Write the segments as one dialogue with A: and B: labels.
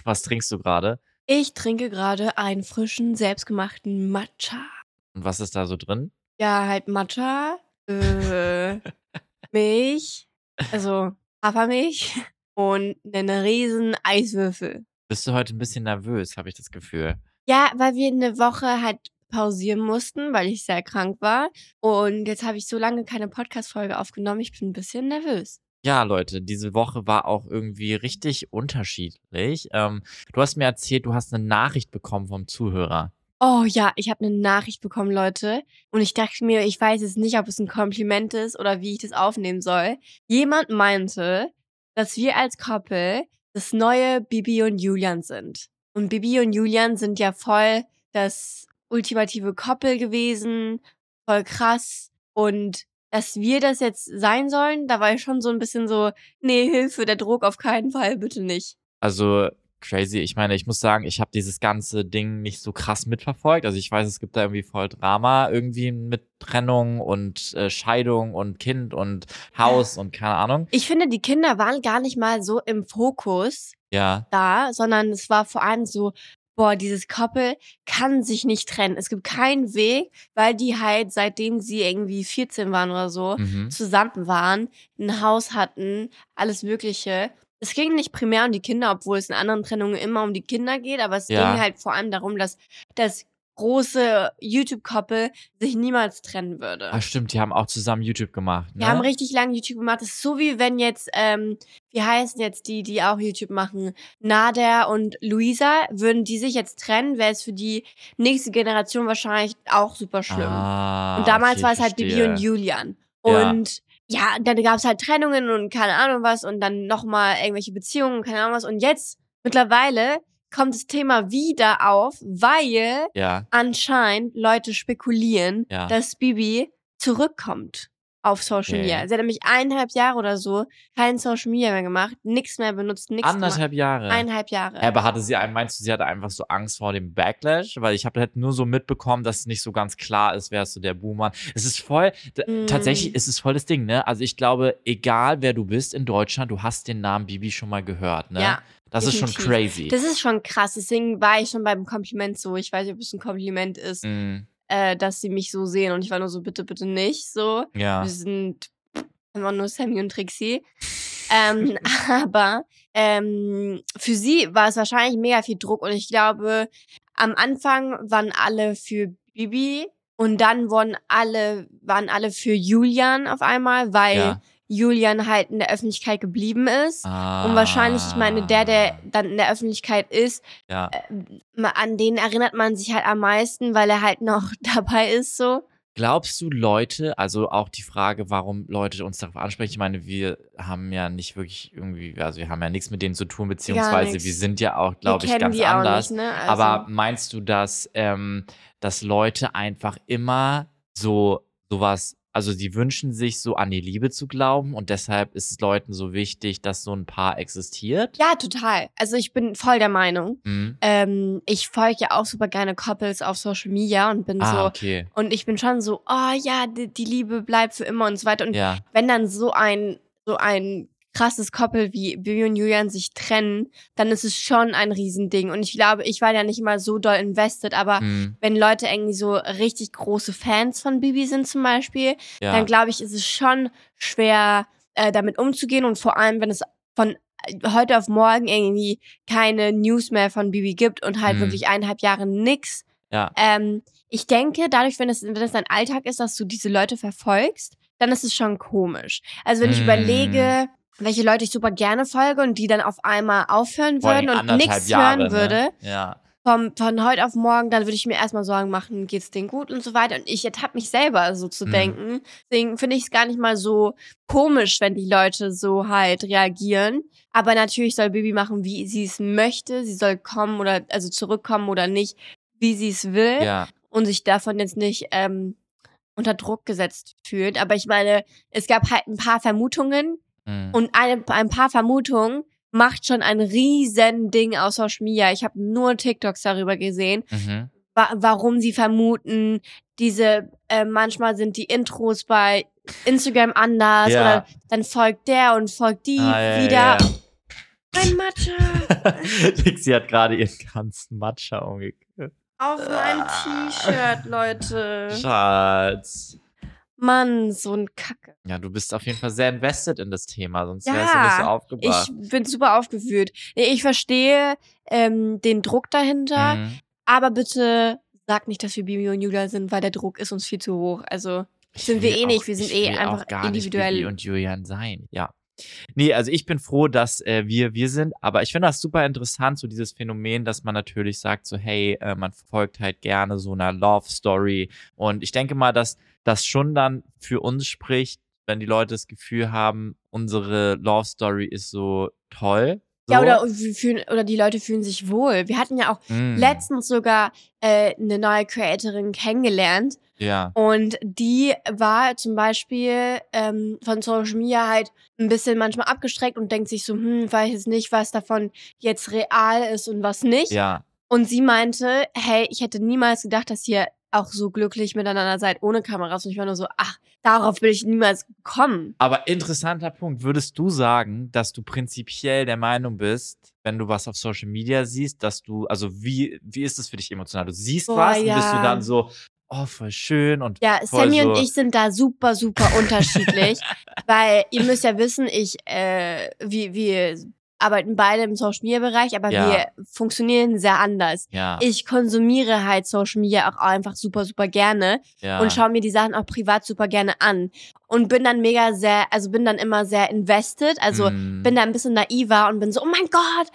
A: Was trinkst du gerade?
B: Ich trinke gerade einen frischen, selbstgemachten Matcha.
A: Und was ist da so drin?
B: Ja, halt Matcha, äh, Milch, also Hafermilch und einen riesen Eiswürfel.
A: Bist du heute ein bisschen nervös, habe ich das Gefühl.
B: Ja, weil wir eine Woche halt pausieren mussten, weil ich sehr krank war. Und jetzt habe ich so lange keine Podcast-Folge aufgenommen. Ich bin ein bisschen nervös.
A: Ja, Leute, diese Woche war auch irgendwie richtig unterschiedlich. Ähm, du hast mir erzählt, du hast eine Nachricht bekommen vom Zuhörer.
B: Oh ja, ich habe eine Nachricht bekommen, Leute. Und ich dachte mir, ich weiß jetzt nicht, ob es ein Kompliment ist oder wie ich das aufnehmen soll. Jemand meinte, dass wir als Couple das neue Bibi und Julian sind. Und Bibi und Julian sind ja voll das ultimative Couple gewesen, voll krass. Und dass wir das jetzt sein sollen, da war ich schon so ein bisschen so, nee, Hilfe, der Druck auf keinen Fall, bitte nicht.
A: Also crazy. Ich meine, ich muss sagen, ich habe dieses ganze Ding nicht so krass mitverfolgt. Also ich weiß, es gibt da irgendwie voll Drama irgendwie mit Trennung und äh, Scheidung und Kind und Haus und keine Ahnung.
B: Ich finde, die Kinder waren gar nicht mal so im Fokus
A: Ja.
B: da, sondern es war vor allem so, boah, dieses Couple kann sich nicht trennen. Es gibt keinen Weg, weil die halt, seitdem sie irgendwie 14 waren oder so,
A: Mhm.
B: zusammen waren, ein Haus hatten, alles Mögliche. Es ging nicht primär um die Kinder, obwohl es in anderen Trennungen immer um die Kinder geht, aber es
A: Ja.
B: ging halt vor allem darum, dass das große YouTube-Couple sich niemals trennen würde.
A: Ah, stimmt, die haben auch zusammen YouTube gemacht. Ne?
B: Wir haben richtig lange YouTube gemacht. Das ist so wie wenn jetzt, ähm, wie heißen jetzt die, die auch YouTube machen? Nader und Luisa, würden die sich jetzt trennen, wäre es für die nächste Generation wahrscheinlich auch super schlimm.
A: Ah,
B: und damals
A: okay,
B: war es halt Bibi und Julian.
A: Ja.
B: Und ja, dann gab es halt Trennungen und keine Ahnung was und dann nochmal irgendwelche Beziehungen keine Ahnung was. Und jetzt, mittlerweile, kommt das Thema wieder auf, weil
A: Ja,
B: anscheinend Leute spekulieren,
A: Ja.
B: dass Bibi zurückkommt auf Social. Media. Sie hat nämlich eineinhalb Jahre oder so kein Social Media mehr gemacht, nichts mehr benutzt, nichts gemacht.
A: anderthalb Jahre.
B: Eineinhalb Jahre.
A: Ja, aber hatte sie einen, meinst du, sie hatte einfach so Angst vor dem Backlash? Weil ich habe halt nur so mitbekommen, dass es nicht so ganz klar ist, wer ist so der Boomer. Es ist voll,
B: Mm.
A: tatsächlich ist es voll das Ding, ne? Also ich glaube, egal wer du bist in Deutschland, du hast den Namen Bibi schon mal gehört, ne?
B: Ja,
A: Das ist schon crazy.
B: Das ist schon krass. Deswegen war ich schon beim Kompliment so. Ich weiß nicht, ob es ein Kompliment ist,
A: Mm,
B: äh, dass sie mich so sehen. Und ich war nur so, bitte, bitte nicht. So.
A: ja.
B: Wir sind einfach nur Sammy und Trixie. ähm, aber ähm, für sie war es wahrscheinlich mega viel Druck und ich glaube, am Anfang waren alle für Bibi und dann wurden alle, waren alle für Julian auf einmal, weil
A: Ja.
B: Julian halt in der Öffentlichkeit geblieben ist.
A: Ah,
B: Und wahrscheinlich, ich meine, der, der dann in der Öffentlichkeit ist,
A: Ja.
B: ma- an den erinnert man sich halt am meisten, weil er halt noch dabei ist, so.
A: Glaubst du, Leute, also auch die Frage, warum Leute uns darauf ansprechen, ich meine, wir haben ja nicht wirklich irgendwie, also wir haben ja nichts mit denen zu tun, beziehungsweise wir sind ja auch, glaube ich, ganz
B: die
A: anders.
B: nicht, ne? Also,
A: Aber meinst du, dass, ähm, dass Leute einfach immer so sowas, also die wünschen sich so an die Liebe zu glauben und deshalb ist es Leuten so wichtig, dass so ein Paar existiert?
B: ja, total. Also ich bin voll der Meinung.
A: Mhm.
B: Ähm, ich folge ja auch super gerne Couples auf Social Media und bin
A: Ah,
B: so,
A: okay.
B: und ich bin schon so, oh ja, die, die Liebe bleibt für immer und so weiter. Und
A: Ja,
B: wenn dann so ein, so ein krasses Couple wie Bibi und Julian sich trennen, dann ist es schon ein Riesending. Und ich glaube, ich war ja nicht mal so doll invested, aber
A: mhm.
B: wenn Leute irgendwie so richtig große Fans von Bibi sind zum Beispiel,
A: ja.
B: dann glaube ich, ist es schon schwer, äh, damit umzugehen und vor allem, wenn es von äh, heute auf morgen irgendwie keine News mehr von Bibi gibt und halt
A: Mhm.
B: wirklich eineinhalb Jahre nix.
A: ja.
B: Ähm, ich denke, dadurch, wenn es, wenn es dein Alltag ist, dass du diese Leute verfolgst, dann ist es schon komisch. Also wenn ich
A: Mhm.
B: überlege, welche Leute ich super gerne folge und die dann auf einmal aufhören
A: allem
B: würden und nichts
A: Jahre,
B: hören würde,
A: Ne? Ja.
B: vom, von heute auf morgen, dann würde ich mir erstmal Sorgen machen, geht's denen gut und so weiter. Und ich ertappe mich selber so zu
A: Mhm.
B: denken. Deswegen finde ich es gar nicht mal so komisch, wenn die Leute so halt reagieren. Aber natürlich soll Bibi machen, wie sie es möchte. Sie soll kommen oder also zurückkommen oder nicht, wie sie es will.
A: Ja.
B: Und sich davon jetzt nicht ähm, unter Druck gesetzt fühlt. Aber ich meine, es gab halt ein paar Vermutungen
A: Mhm.
B: und eine, ein paar Vermutungen macht schon ein riesen Ding aus Social Media. Ich habe nur TikToks darüber gesehen,
A: Mhm.
B: wa warum sie vermuten, diese, äh, manchmal sind die Intros bei Instagram anders
A: Ja.
B: oder dann folgt der und folgt die
A: Ah, ja,
B: wieder.
A: ja.
B: Mein Matcha.
A: Sie hat gerade ihren ganzen Matcha umgekehrt.
B: Auf meinem T-Shirt, Leute.
A: Schatz.
B: Mann, so ein Kacke.
A: Ja, du bist auf jeden Fall sehr invested in das Thema, sonst
B: Ja,
A: wärst du nicht so aufgebracht.
B: Ich bin super aufgeführt. Ich verstehe ähm, den Druck dahinter,
A: Mhm.
B: aber bitte sag nicht, dass wir Bibi und Julia sind, weil der Druck ist uns viel zu hoch. Also
A: Ich
B: sind wir eh nicht,
A: auch-
B: wir sind eh einfach
A: auch gar
B: individuell.
A: Nicht Bibi und Julian sein, ja. Nee, also ich bin froh, dass äh, wir wir sind, aber ich finde das super interessant, so dieses Phänomen, dass man natürlich sagt, so hey, äh, man verfolgt halt gerne so eine Love Story und ich denke mal, dass das schon dann für uns spricht, wenn die Leute das Gefühl haben, unsere Love Story ist so toll. So.
B: Ja, oder, fühlen, oder die Leute fühlen sich wohl. Wir hatten ja auch
A: Mm,
B: letztens sogar äh, eine neue Creatorin kennengelernt
A: Ja,
B: und die war zum Beispiel ähm, von Social Media halt ein bisschen manchmal abgestreckt und denkt sich so, hm, weiß jetzt nicht, was davon jetzt real ist und was nicht.
A: ja,
B: Und sie meinte, hey, ich hätte niemals gedacht, dass ihr auch so glücklich miteinander seid ohne Kameras. Und ich war nur so, ach, darauf will ich niemals kommen.
A: Aber interessanter Punkt. Würdest du sagen, dass du prinzipiell der Meinung bist, wenn du was auf Social Media siehst, dass du, also wie, wie ist es für dich emotional? Du siehst
B: Boah,
A: was und bist du
B: ja.
A: dann so, oh, voll schön und
B: Ja, Sammy
A: so,
B: und ich sind da super, super unterschiedlich. Weil ihr müsst ja wissen, ich, äh, wir, wir arbeiten beide im Social Media Bereich, aber
A: Ja.
B: wir funktionieren sehr anders.
A: Ja,
B: Ich konsumiere halt Social Media auch einfach super, super gerne
A: ja,
B: und schaue mir die Sachen auch privat super gerne an. Und bin dann mega sehr, also bin dann immer sehr invested, also
A: mm,
B: bin da ein bisschen naiver und bin so, oh mein Gott,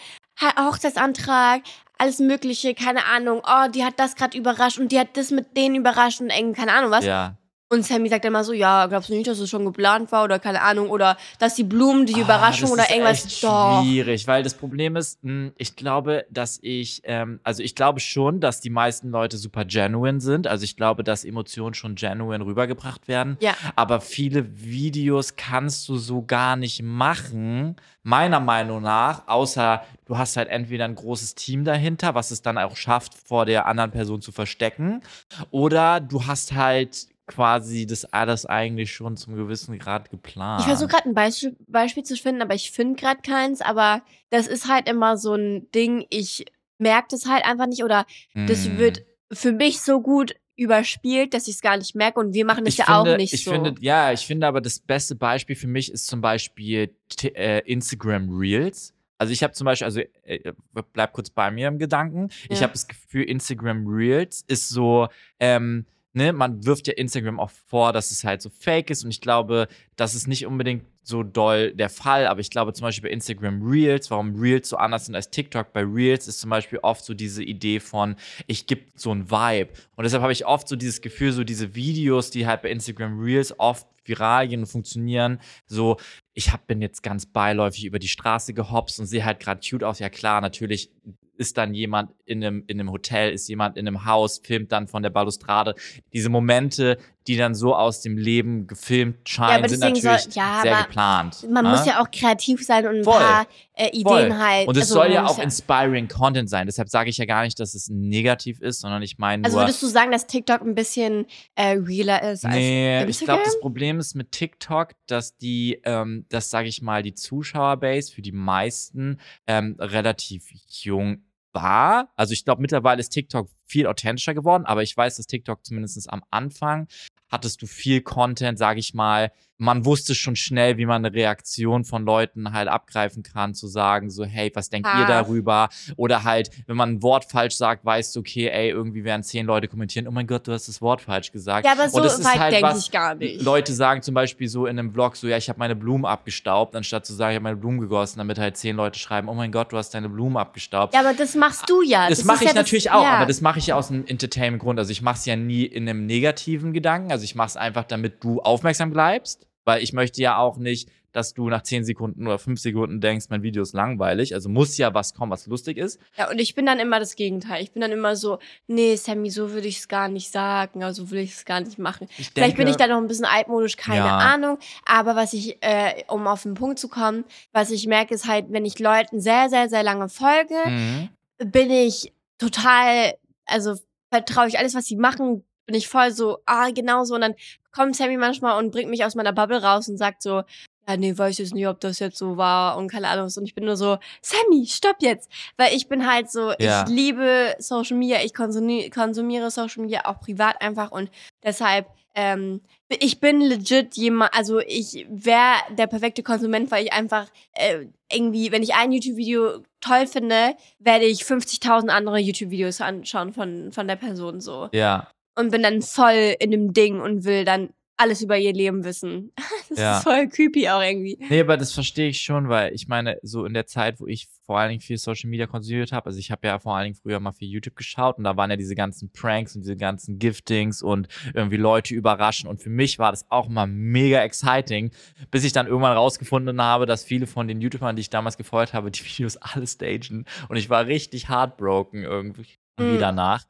B: Hochzeitsantrag, alles Mögliche, keine Ahnung, oh, die hat das gerade überrascht und die hat das mit denen überrascht und eng, keine Ahnung was.
A: ja.
B: Und Sammy sagt dann immer so, ja, glaubst du nicht, dass es schon geplant war oder keine Ahnung oder dass die Blumen die Überraschung
A: Ah,
B: oder
A: das
B: irgendwas.
A: Ist echt
B: Doch.
A: schwierig, weil das Problem ist, mh, ich glaube, dass ich, ähm, also ich glaube schon, dass die meisten Leute super genuine sind. Also ich glaube, dass Emotionen schon genuine rübergebracht werden.
B: Ja.
A: Aber viele Videos kannst du so gar nicht machen, meiner Meinung nach, außer du hast halt entweder ein großes Team dahinter, was es dann auch schafft, vor der anderen Person zu verstecken, oder du hast halt quasi das alles eigentlich schon zum gewissen Grad geplant.
B: Ich versuche gerade ein Beispiel, Beispiel zu finden, aber ich finde gerade keins. Aber das ist halt immer so ein Ding, ich merke das halt einfach nicht oder das
A: Mm.
B: wird für mich so gut überspielt, dass ich es gar nicht merke und wir machen das
A: ich
B: ja
A: finde,
B: auch nicht
A: ich
B: so.
A: Finde, ja, ich finde aber das beste Beispiel für mich ist zum Beispiel äh, Instagram Reels. Also ich habe zum Beispiel, also äh, bleib kurz bei mir im Gedanken. Ich
B: Ja.
A: habe das Gefühl, Instagram Reels ist so, ähm, ne, man wirft ja Instagram auch vor, dass es halt so fake ist und ich glaube, das ist nicht unbedingt so doll der Fall, aber ich glaube zum Beispiel bei Instagram Reels, warum Reels so anders sind als TikTok, bei Reels ist zum Beispiel oft so diese Idee von, ich gebe so ein Vibe. Und deshalb habe ich oft so dieses Gefühl, so diese Videos, die halt bei Instagram Reels oft viral gehen und funktionieren, so, ich hab, bin jetzt ganz beiläufig über die Straße gehopst und sehe halt gerade cute aus. Ja klar, natürlich ist dann jemand in einem, in einem Hotel, ist jemand in einem Haus, filmt dann von der Balustrade. Diese Momente, die dann so aus dem Leben gefilmt scheinen,
B: aber
A: sind natürlich
B: soll- ja,
A: sehr geplant.
B: Man
A: ne?
B: muss ja auch kreativ sein und ein
A: Voll.
B: paar äh, Ideen
A: Voll.
B: halt.
A: Und es
B: also
A: soll ja auch inspiring Content sein. Deshalb sage ich ja gar nicht, dass es negativ ist, sondern ich meine
B: Also würdest du sagen, dass TikTok ein bisschen äh, realer ist
A: Nee,
B: als
A: ich glaube,
B: Instagram?
A: das Problem ist mit TikTok, dass die, ähm, das sage ich mal, die Zuschauerbase für die meisten ähm, relativ jung war. Also ich glaube, mittlerweile ist TikTok viel authentischer geworden, aber ich weiß, dass TikTok zumindest am Anfang hattest du viel Content, sage ich mal. Man wusste schon schnell, wie man eine Reaktion von Leuten halt abgreifen kann, zu sagen, so, hey, was denkt ihr
B: Ah.
A: darüber? Oder halt, wenn man ein Wort falsch sagt, weißt du, okay, ey, irgendwie werden zehn Leute kommentieren, oh mein Gott, du hast das Wort falsch gesagt.
B: Ja, aber so
A: Und das
B: weit
A: halt
B: denke ich gar nicht.
A: Leute sagen zum Beispiel so in einem Vlog so, ja, ich habe meine Blumen abgestaubt, anstatt zu sagen, ich habe meine Blumen gegossen, damit halt zehn Leute schreiben, oh mein Gott, du hast deine Blumen abgestaubt.
B: Ja, aber das machst du ja.
A: das
B: ist
A: mache ich
B: ja
A: natürlich
B: das,
A: auch,
B: ja.
A: aber das mache ich ja aus einem Entertainment-Grund. Also ich mache es ja nie in einem negativen Gedanken. Also ich mache es einfach, damit du aufmerksam bleibst, weil ich möchte ja auch nicht, dass du nach zehn Sekunden oder fünf Sekunden denkst, mein Video ist langweilig. Also muss ja was kommen, was lustig ist.
B: Ja, und ich bin dann immer das Gegenteil. Ich bin dann immer so, nee, Sammy, so würde ich es gar nicht sagen, also will ich es gar nicht machen.
A: Ich
B: Vielleicht bin
A: denke-
B: ich da noch ein bisschen altmodisch, keine
A: Ja.
B: Ahnung. Aber was ich, äh, um auf den Punkt zu kommen, was ich merke, ist halt, wenn ich Leuten sehr, sehr, sehr lange folge,
A: Mhm.
B: bin ich total, also vertraue ich alles, was sie machen, bin ich voll so, ah, genau so. Und dann kommt Sammy manchmal und bringt mich aus meiner Bubble raus und sagt so, ja, nee, weiß jetzt nicht, ob das jetzt so war und keine Ahnung. Und ich bin nur so, Sammy, stopp jetzt. Weil ich bin halt so,
A: Ja.
B: ich liebe Social Media, ich konsumiere, konsumiere Social Media auch privat einfach und deshalb, ähm, ich bin legit jemand, also ich wäre der perfekte Konsument, weil ich einfach äh, irgendwie, wenn ich ein YouTube-Video toll finde, werde ich 50.000 andere YouTube-Videos anschauen von, von der Person so.
A: Ja.
B: Und bin dann voll in dem Ding und will dann alles über ihr Leben wissen. Das
A: Ja.
B: ist voll creepy auch irgendwie.
A: Nee, aber das verstehe ich schon, weil ich meine, so in der Zeit, wo ich vor allen Dingen viel Social Media konsumiert habe, also ich habe ja vor allen Dingen früher mal viel YouTube geschaut und da waren ja diese ganzen Pranks und diese ganzen Giftings und irgendwie Leute überraschen und für mich war das auch mal mega exciting, bis ich dann irgendwann rausgefunden habe, dass viele von den YouTubern, die ich damals gefeuert habe, die Videos alle stagen und ich war richtig heartbroken irgendwie
B: Mhm.
A: danach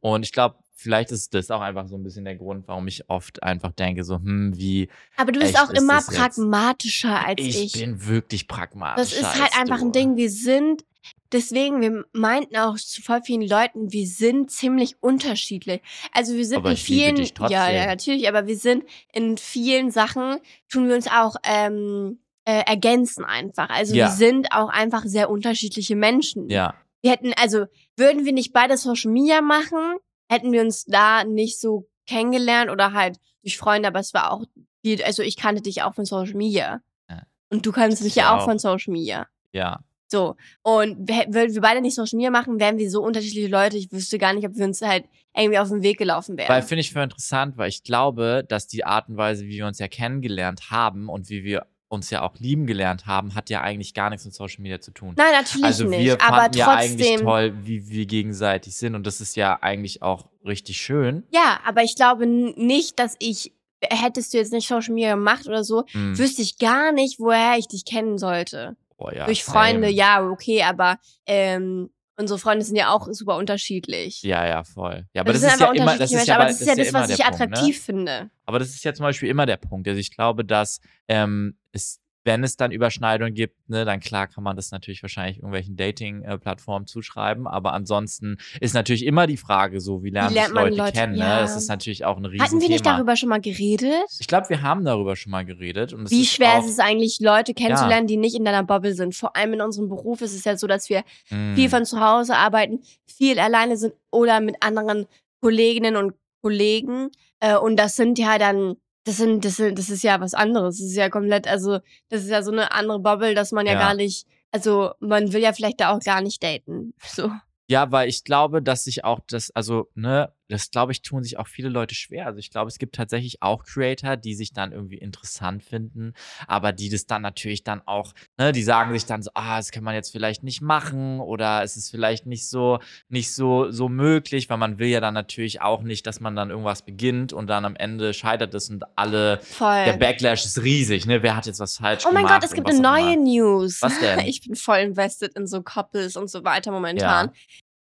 A: und ich glaube, vielleicht ist das auch einfach so ein bisschen der Grund, warum ich oft einfach denke, so, hm, wie
B: Aber du bist auch immer pragmatischer als
A: ich,
B: ich.
A: bin wirklich pragmatisch.
B: das ist halt einfach ein Ding. Wir sind, deswegen, wir meinten auch zu voll vielen Leuten, wir sind ziemlich unterschiedlich. Also wir sind
A: Aber
B: in vielen, ja, ja, natürlich, aber wir sind in vielen Sachen, tun wir uns auch ähm, äh, ergänzen einfach. Also
A: Ja.
B: wir sind auch einfach sehr unterschiedliche Menschen.
A: Ja,
B: Wir hätten, also, würden wir nicht beide Social Media machen, hätten wir uns da nicht so kennengelernt oder halt durch Freunde, aber es war auch viel, also ich kannte dich auch von Social Media.
A: Ja.
B: Und du kannst mich
A: Ich
B: ja auch
A: auch.
B: von Social Media.
A: ja.
B: So. Und würden wir beide nicht Social Media machen, wären wir so unterschiedliche Leute. Ich wüsste gar nicht, ob wir uns halt irgendwie auf den Weg gelaufen wären.
A: Weil finde ich für interessant, weil ich glaube, dass die Art und Weise, wie wir uns ja kennengelernt haben und wie wir uns ja auch lieben gelernt haben, hat ja eigentlich gar nichts mit Social Media zu tun.
B: Nein, natürlich
A: also
B: nicht. aber
A: fanden ja eigentlich
B: trotzdem.
A: toll, wie wir gegenseitig sind und das ist ja eigentlich auch richtig schön.
B: Ja, aber ich glaube nicht, dass ich, hättest du jetzt nicht Social Media gemacht oder so,
A: Hm.
B: wüsste ich gar nicht, woher ich dich kennen sollte.
A: Oh, ja,
B: Durch
A: same.
B: Freunde, ja, okay, aber ähm, unsere Freunde sind ja auch super unterschiedlich.
A: Ja, ja, voll. Ja, aber
B: das,
A: das,
B: sind
A: ist ja immer, das ist ja,
B: aber das ist ja das, was ich
A: Punkt, ne?
B: attraktiv finde.
A: Aber das ist ja zum Beispiel immer der Punkt. Also ich glaube, dass ähm, es, wenn es dann Überschneidungen gibt, ne, dann klar kann man das natürlich wahrscheinlich irgendwelchen Dating-Plattformen zuschreiben. Aber ansonsten ist natürlich immer die Frage so, wie lernen
B: lernt
A: sich
B: man
A: Leute,
B: Leute-
A: kennen?
B: ja.
A: Ne? Das ist natürlich auch ein Riesenthema.
B: Hatten wir nicht darüber schon mal geredet?
A: Ich glaube, wir haben darüber schon mal geredet. Und
B: Wie
A: ist
B: schwer
A: auch,
B: ist es eigentlich, Leute kennenzulernen, die nicht in deiner Bubble sind? Vor allem in unserem Beruf ist es ja so, dass wir
A: Mm,
B: viel von zu Hause arbeiten, viel alleine sind oder mit anderen Kolleginnen und Kollegen. Äh, und das sind ja dann, das sind, das sind, das ist ja was anderes. Das ist ja komplett, also, das ist ja so eine andere Bubble, dass man ja,
A: Ja.
B: gar nicht, also, man will ja vielleicht da auch gar nicht daten. So.
A: Ja, weil ich glaube, dass sich auch das, also, ne, das glaube ich, tun sich auch viele Leute schwer. Also ich glaube, es gibt tatsächlich auch Creator, die sich dann irgendwie interessant finden, aber die das dann natürlich dann auch, ne, die sagen sich dann so, ah, das kann man jetzt vielleicht nicht machen oder es ist vielleicht nicht so, nicht so, so möglich, weil man will ja dann natürlich auch nicht, dass man dann irgendwas beginnt und dann am Ende scheitert es und alle,
B: Voll.
A: der Backlash ist riesig, ne, wer hat jetzt was falsch
B: Oh mein
A: gemacht?
B: Gott, es gibt eine neue. News.
A: Was denn?
B: Ich bin voll invested in so Couples und so weiter momentan.
A: Ja.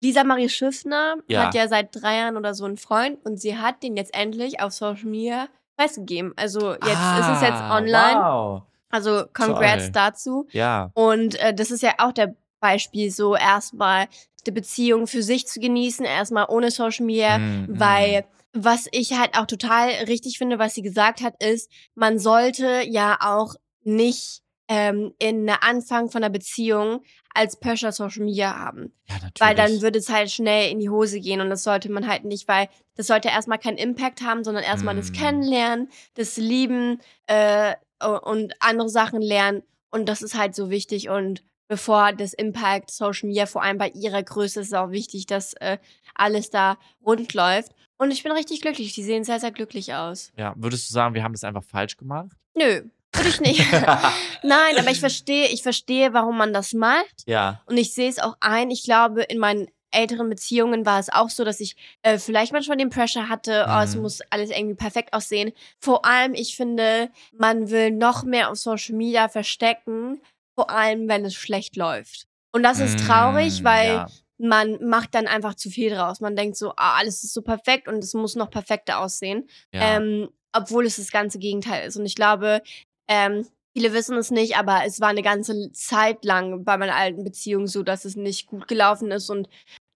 B: Lisa Marie Schiffner
A: Ja.
B: hat ja seit drei Jahren oder so einen Freund und sie hat den jetzt endlich auf Social Media preisgegeben. Also jetzt ist es jetzt
A: Ah,
B: online.
A: Wow.
B: Also congrats
A: Toll.
B: dazu.
A: Ja.
B: Und äh, das ist ja auch der Beispiel, so erstmal die Beziehung für sich zu genießen, erstmal ohne Social Media,
A: Mm, mm.
B: weil was ich halt auch total richtig finde, was sie gesagt hat, ist, man sollte ja auch nicht ähm, in der Anfang von einer Beziehung als Pressure Social Media haben.
A: Ja, natürlich.
B: Weil dann würde es halt schnell in die Hose gehen und das sollte man halt nicht, weil das sollte erstmal keinen Impact haben, sondern erstmal das
A: Mm.
B: Kennenlernen, das Lieben äh, und andere Sachen lernen und das ist halt so wichtig und bevor das Impact Social Media, vor allem bei ihrer Größe, ist es auch wichtig, dass äh, alles da rund läuft. Und ich bin richtig glücklich. Die sehen sehr, sehr glücklich aus.
A: Ja, würdest du sagen, wir haben das einfach falsch gemacht?
B: Nö, würde ich nicht. Nein, aber ich verstehe, ich verstehe, warum man das macht.
A: ja.
B: Und ich sehe es auch ein. Ich glaube, in meinen älteren Beziehungen war es auch so, dass ich äh, vielleicht manchmal den Pressure hatte, oh, es
A: Mhm.
B: muss alles irgendwie perfekt aussehen. Vor allem, ich finde, man will noch mehr auf Social Media verstecken, vor allem, wenn es schlecht läuft. Und das ist traurig,
A: Mm,
B: weil
A: Ja.
B: man macht dann einfach zu viel draus. Man denkt so, ah, alles ist so perfekt und es muss noch perfekter aussehen.
A: ja.
B: Ähm, obwohl es das ganze Gegenteil ist. Und ich glaube, ähm, viele wissen es nicht, aber es war eine ganze Zeit lang bei meiner alten Beziehung so, dass es nicht gut gelaufen ist und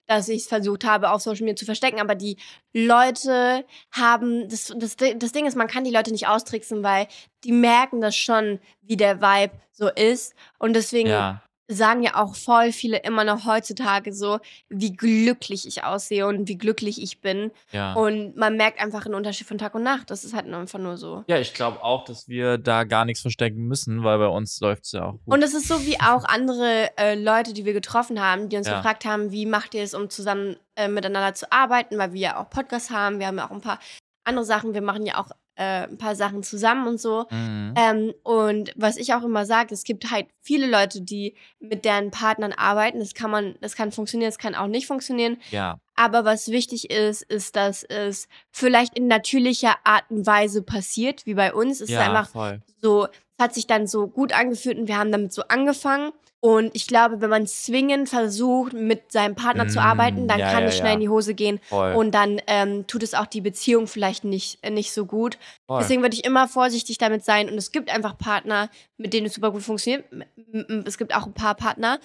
B: dass ich es versucht habe, auf Social Media zu verstecken. Aber die Leute haben, das, das, das Ding ist, man kann die Leute nicht austricksen, weil die merken das schon, wie der Vibe so ist. Und deswegen
A: Ja.
B: Sagen ja auch voll viele immer noch heutzutage so, wie glücklich ich aussehe und wie glücklich ich bin.
A: Ja.
B: Und man merkt einfach einen Unterschied von Tag und Nacht. Das ist halt einfach nur so.
A: ja, ich glaube auch, dass wir da gar nichts verstecken müssen, weil bei uns läuft es ja auch gut.
B: Und es ist so wie auch andere äh, Leute, die wir getroffen haben, die uns
A: Ja.
B: gefragt haben, wie macht ihr es, um zusammen äh, miteinander zu arbeiten, weil wir ja auch Podcasts haben, wir haben ja auch ein paar andere Sachen, wir machen ja auch äh, ein paar Sachen zusammen und so.
A: mhm.
B: Ähm, und was ich auch immer sage, es gibt halt viele Leute, die mit deren Partnern arbeiten. Das kann man, das kann funktionieren, das kann auch nicht funktionieren.
A: ja,
B: Aber was wichtig ist, ist, dass es vielleicht in natürlicher Art und Weise passiert, wie bei uns. Es ist
A: ja,
B: einfach
A: voll.
B: so, es hat sich dann so gut angefühlt und wir haben damit so angefangen. Und ich glaube, wenn man zwingend versucht, mit seinem Partner zu
A: Mm,
B: arbeiten, dann
A: ja,
B: kann
A: ja,
B: es schnell
A: ja.
B: in die Hose gehen.
A: voll,
B: Und dann ähm, tut es auch die Beziehung vielleicht nicht, äh, nicht so gut.
A: voll.
B: Deswegen würde ich immer vorsichtig damit sein. Und es gibt einfach Partner, mit denen es super gut funktioniert. Es gibt auch ein paar Partner,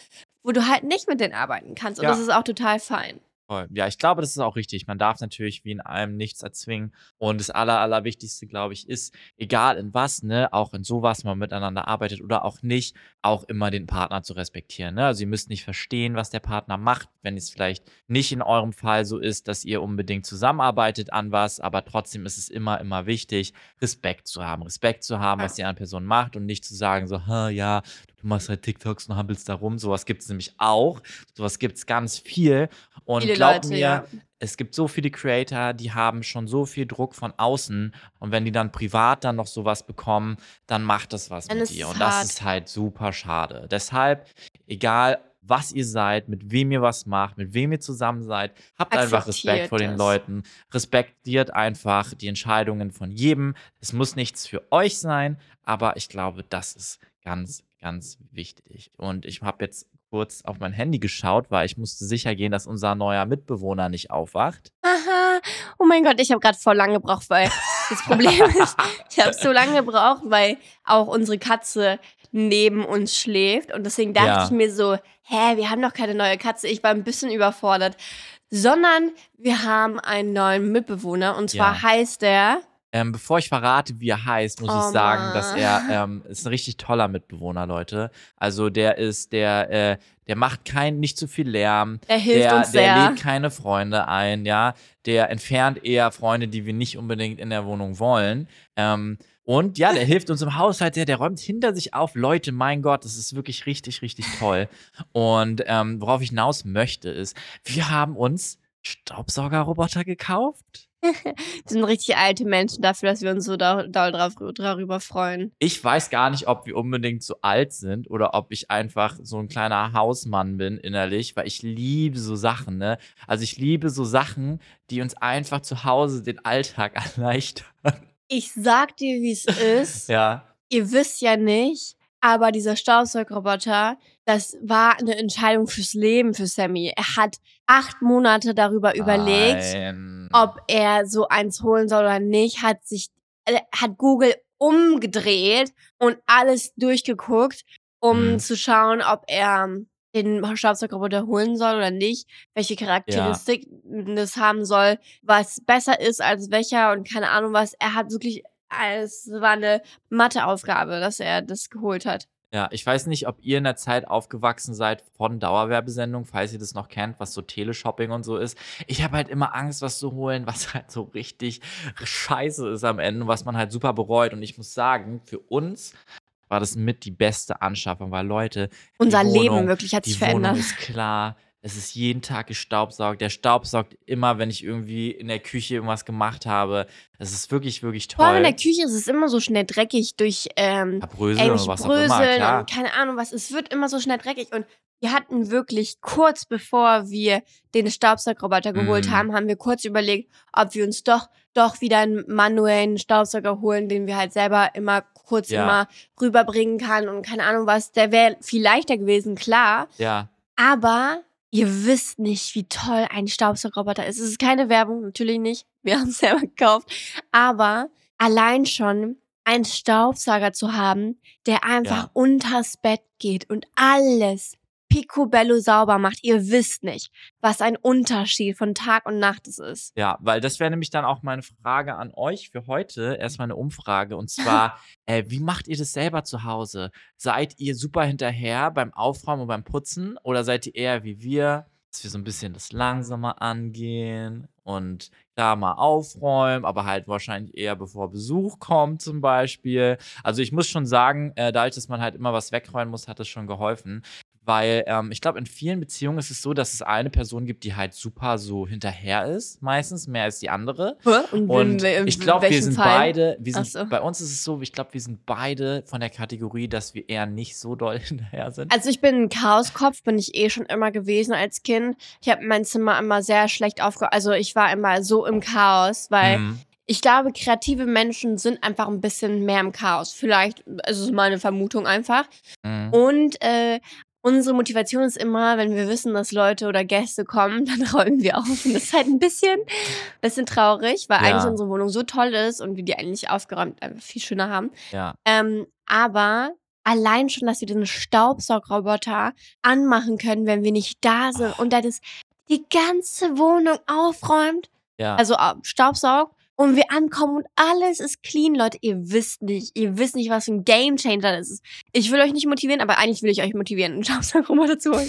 B: wo du halt nicht mit denen arbeiten kannst. Und das ist auch total fein.
A: Voll. Ja, ich glaube, das ist auch richtig. Man darf natürlich wie in allem nichts erzwingen. Und das Aller, Allerwichtigste, glaube ich, ist, egal in was, ne, auch in sowas man miteinander arbeitet oder auch nicht, auch immer den Partner zu respektieren. Ne? Also ihr müsst nicht verstehen, was der Partner macht, wenn es vielleicht nicht in eurem Fall so ist, dass ihr unbedingt zusammenarbeitet an was, aber trotzdem ist es immer, immer wichtig, Respekt zu haben. Respekt zu haben, was die andere Person macht und nicht zu sagen, so, "Ha, ja, du machst halt TikToks und hampelst da rum. Sowas gibt es nämlich auch. Sowas gibt es ganz viel. Und
B: Viele
A: glaub
B: Leute,
A: mir,
B: ja.
A: es gibt so viele Creator, die haben schon so viel Druck von außen. Und wenn die dann privat dann noch sowas bekommen, dann macht das was
B: Dann
A: mit dir. Und das ist halt super schade. Deshalb, egal was ihr seid, mit wem ihr was macht, mit wem ihr zusammen seid, habt einfach Respekt
B: Akzeptiert
A: vor den
B: das.
A: Leuten. Respektiert einfach die Entscheidungen von jedem. Es muss nichts für euch sein, aber ich glaube, das ist ganz, ganz wichtig. Und ich habe jetzt kurz auf mein Handy geschaut, weil ich musste sicher gehen, dass unser neuer Mitbewohner nicht aufwacht.
B: Aha. Oh mein Gott, ich habe gerade voll lange gebraucht, weil das Problem ist, ich habe so lange gebraucht, weil auch unsere Katze neben uns schläft. Und deswegen dachte
A: Ja.
B: ich mir so, hä, wir haben doch keine neue Katze. Ich war ein bisschen überfordert. Sondern wir haben einen neuen Mitbewohner. Und zwar
A: Ja.
B: heißt der.
A: Ähm, bevor ich verrate, wie er heißt, muss
B: Oh
A: ich sagen, dass
B: Mann.
A: er ähm, ist ein richtig toller Mitbewohner, Leute. Also der ist, der, äh, der macht kein, nicht zu viel Lärm.
B: Er hilft
A: der,
B: uns
A: der
B: sehr.
A: lädt keine Freunde ein, ja. Der entfernt eher Freunde, die wir nicht unbedingt in der Wohnung wollen. Ähm, und ja, der hilft uns im Haushalt sehr, der räumt hinter sich auf. Leute, mein Gott, das ist wirklich richtig, richtig toll. Und ähm, worauf ich hinaus möchte, ist, wir haben uns Staubsaugerroboter gekauft.
B: Wir sind richtig alte Menschen dafür, dass wir uns so da, doll drauf, darüber freuen.
A: Ich weiß gar nicht, ob wir unbedingt so alt sind oder ob ich einfach so ein kleiner Hausmann bin innerlich, weil ich liebe so Sachen, ne? Also ich liebe so Sachen, die uns einfach zu Hause den Alltag erleichtern.
B: Ich sag dir, wie es ist.
A: Ja.
B: Ihr wisst ja nicht, aber dieser Staubsaugerroboter, das war eine Entscheidung fürs Leben für Sammy. Er hat acht Monate darüber überlegt,
A: Nein.
B: Ob er so eins holen soll oder nicht, hat sich, äh, hat Google umgedreht und alles durchgeguckt, um
A: Mhm.
B: zu schauen, ob er den Staubsaugerroboter holen soll oder nicht, welche Charakteristiken das haben soll, was besser ist als welcher und keine Ahnung was. Er hat wirklich, es war eine Matheaufgabe, dass er das geholt hat.
A: Ja, ich weiß nicht, ob ihr in der Zeit aufgewachsen seid von Dauerwerbesendungen, falls ihr das noch kennt, was so Teleshopping und so ist. Ich habe halt immer Angst, was zu holen, was halt so richtig scheiße ist am Ende, was man halt super bereut. Und ich muss sagen, für uns war das mit die beste Anschaffung, weil Leute,
B: Unser
A: die
B: Leben
A: Wohnung,
B: wirklich hat
A: die
B: sich
A: Wohnung
B: verändert.
A: ist klar. Es ist jeden Tag gestaubsaugt. Der staubsaugt immer, wenn ich irgendwie in der Küche irgendwas gemacht habe. Es ist wirklich, wirklich
B: Vor allem in
A: toll.
B: der Küche ist es immer so schnell dreckig durch ähm,
A: Ja, Brösel
B: ey,
A: oder
B: durch
A: was auch immer,
B: Bröseln
A: klar.
B: und keine Ahnung was. Es wird immer so schnell dreckig. Und wir hatten wirklich kurz bevor wir den Staubsaugerroboter geholt
A: Mhm.
B: haben, haben wir kurz überlegt, ob wir uns doch doch wieder einen manuellen Staubsauger holen, den wir halt selber immer kurz
A: Ja.
B: immer rüberbringen kann und keine Ahnung was. Der wäre viel leichter gewesen, klar.
A: Ja,
B: Aber ihr wisst nicht, wie toll ein Staubsaugerroboter ist. Es ist keine Werbung, natürlich nicht. Wir haben es selber gekauft. Aber allein schon einen Staubsauger zu haben, der einfach
A: Ja.
B: unters Bett geht und alles, picobello sauber macht, ihr wisst nicht, was ein Unterschied von Tag und Nacht es ist.
A: Ja, weil das wäre nämlich dann auch meine Frage an euch für heute. Erstmal eine Umfrage. Und zwar, äh, wie macht ihr das selber zu Hause? Seid ihr super hinterher beim Aufräumen und beim Putzen? Oder seid ihr eher wie wir, dass wir so ein bisschen das langsamer angehen und da mal aufräumen, aber halt wahrscheinlich eher bevor Besuch kommt zum Beispiel. Also ich muss schon sagen, äh, dadurch, dass man halt immer was wegräumen muss, hat das schon geholfen. Weil ähm, ich glaube, in vielen Beziehungen ist es so, dass es eine Person gibt, die halt super so hinterher ist, meistens mehr als die andere.
B: Und,
A: Und
B: in
A: ich glaube, wir sind
B: Fall?
A: beide, wir sind,
B: so.
A: bei uns ist es so, ich glaube, wir sind beide von der Kategorie, dass wir eher nicht so doll hinterher sind.
B: Also ich bin ein Chaoskopf, bin ich eh schon immer gewesen als Kind. Ich habe mein Zimmer immer sehr schlecht aufge... Also ich war immer so im Chaos, weil
A: Mhm.
B: ich glaube, kreative Menschen sind einfach ein bisschen mehr im Chaos. Vielleicht, also ist meine Vermutung einfach.
A: Mhm.
B: Und äh, unsere Motivation ist immer, wenn wir wissen, dass Leute oder Gäste kommen, dann räumen wir auf. Und das ist halt ein bisschen, bisschen traurig, weil
A: Ja.
B: eigentlich unsere Wohnung so toll ist und wir die eigentlich aufgeräumt einfach viel schöner haben.
A: Ja.
B: Ähm, aber allein schon, dass wir diesen Staubsaugroboter anmachen können, wenn wir nicht da sind
A: Oh.
B: und der das die ganze Wohnung aufräumt,
A: Ja.
B: also äh, Staubsaugt und wir ankommen und alles ist clean, Leute. Ihr wisst nicht, ihr wisst nicht, was für ein Gamechanger das ist. Ich will euch nicht motivieren, aber eigentlich will ich euch motivieren, einen Staubsaugroboter zu holen.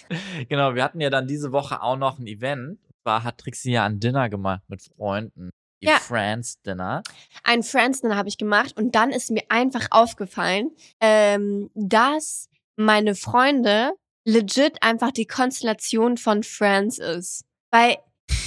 A: genau, wir hatten ja dann diese Woche auch noch ein Event. Und zwar hat Trixie ja ein Dinner gemacht mit Freunden. Ihr
B: Ja.
A: Friends Dinner.
B: Ein Friends Dinner habe ich gemacht und dann ist mir einfach aufgefallen, ähm, dass meine Freunde legit einfach die Konstellation von Friends ist. Weil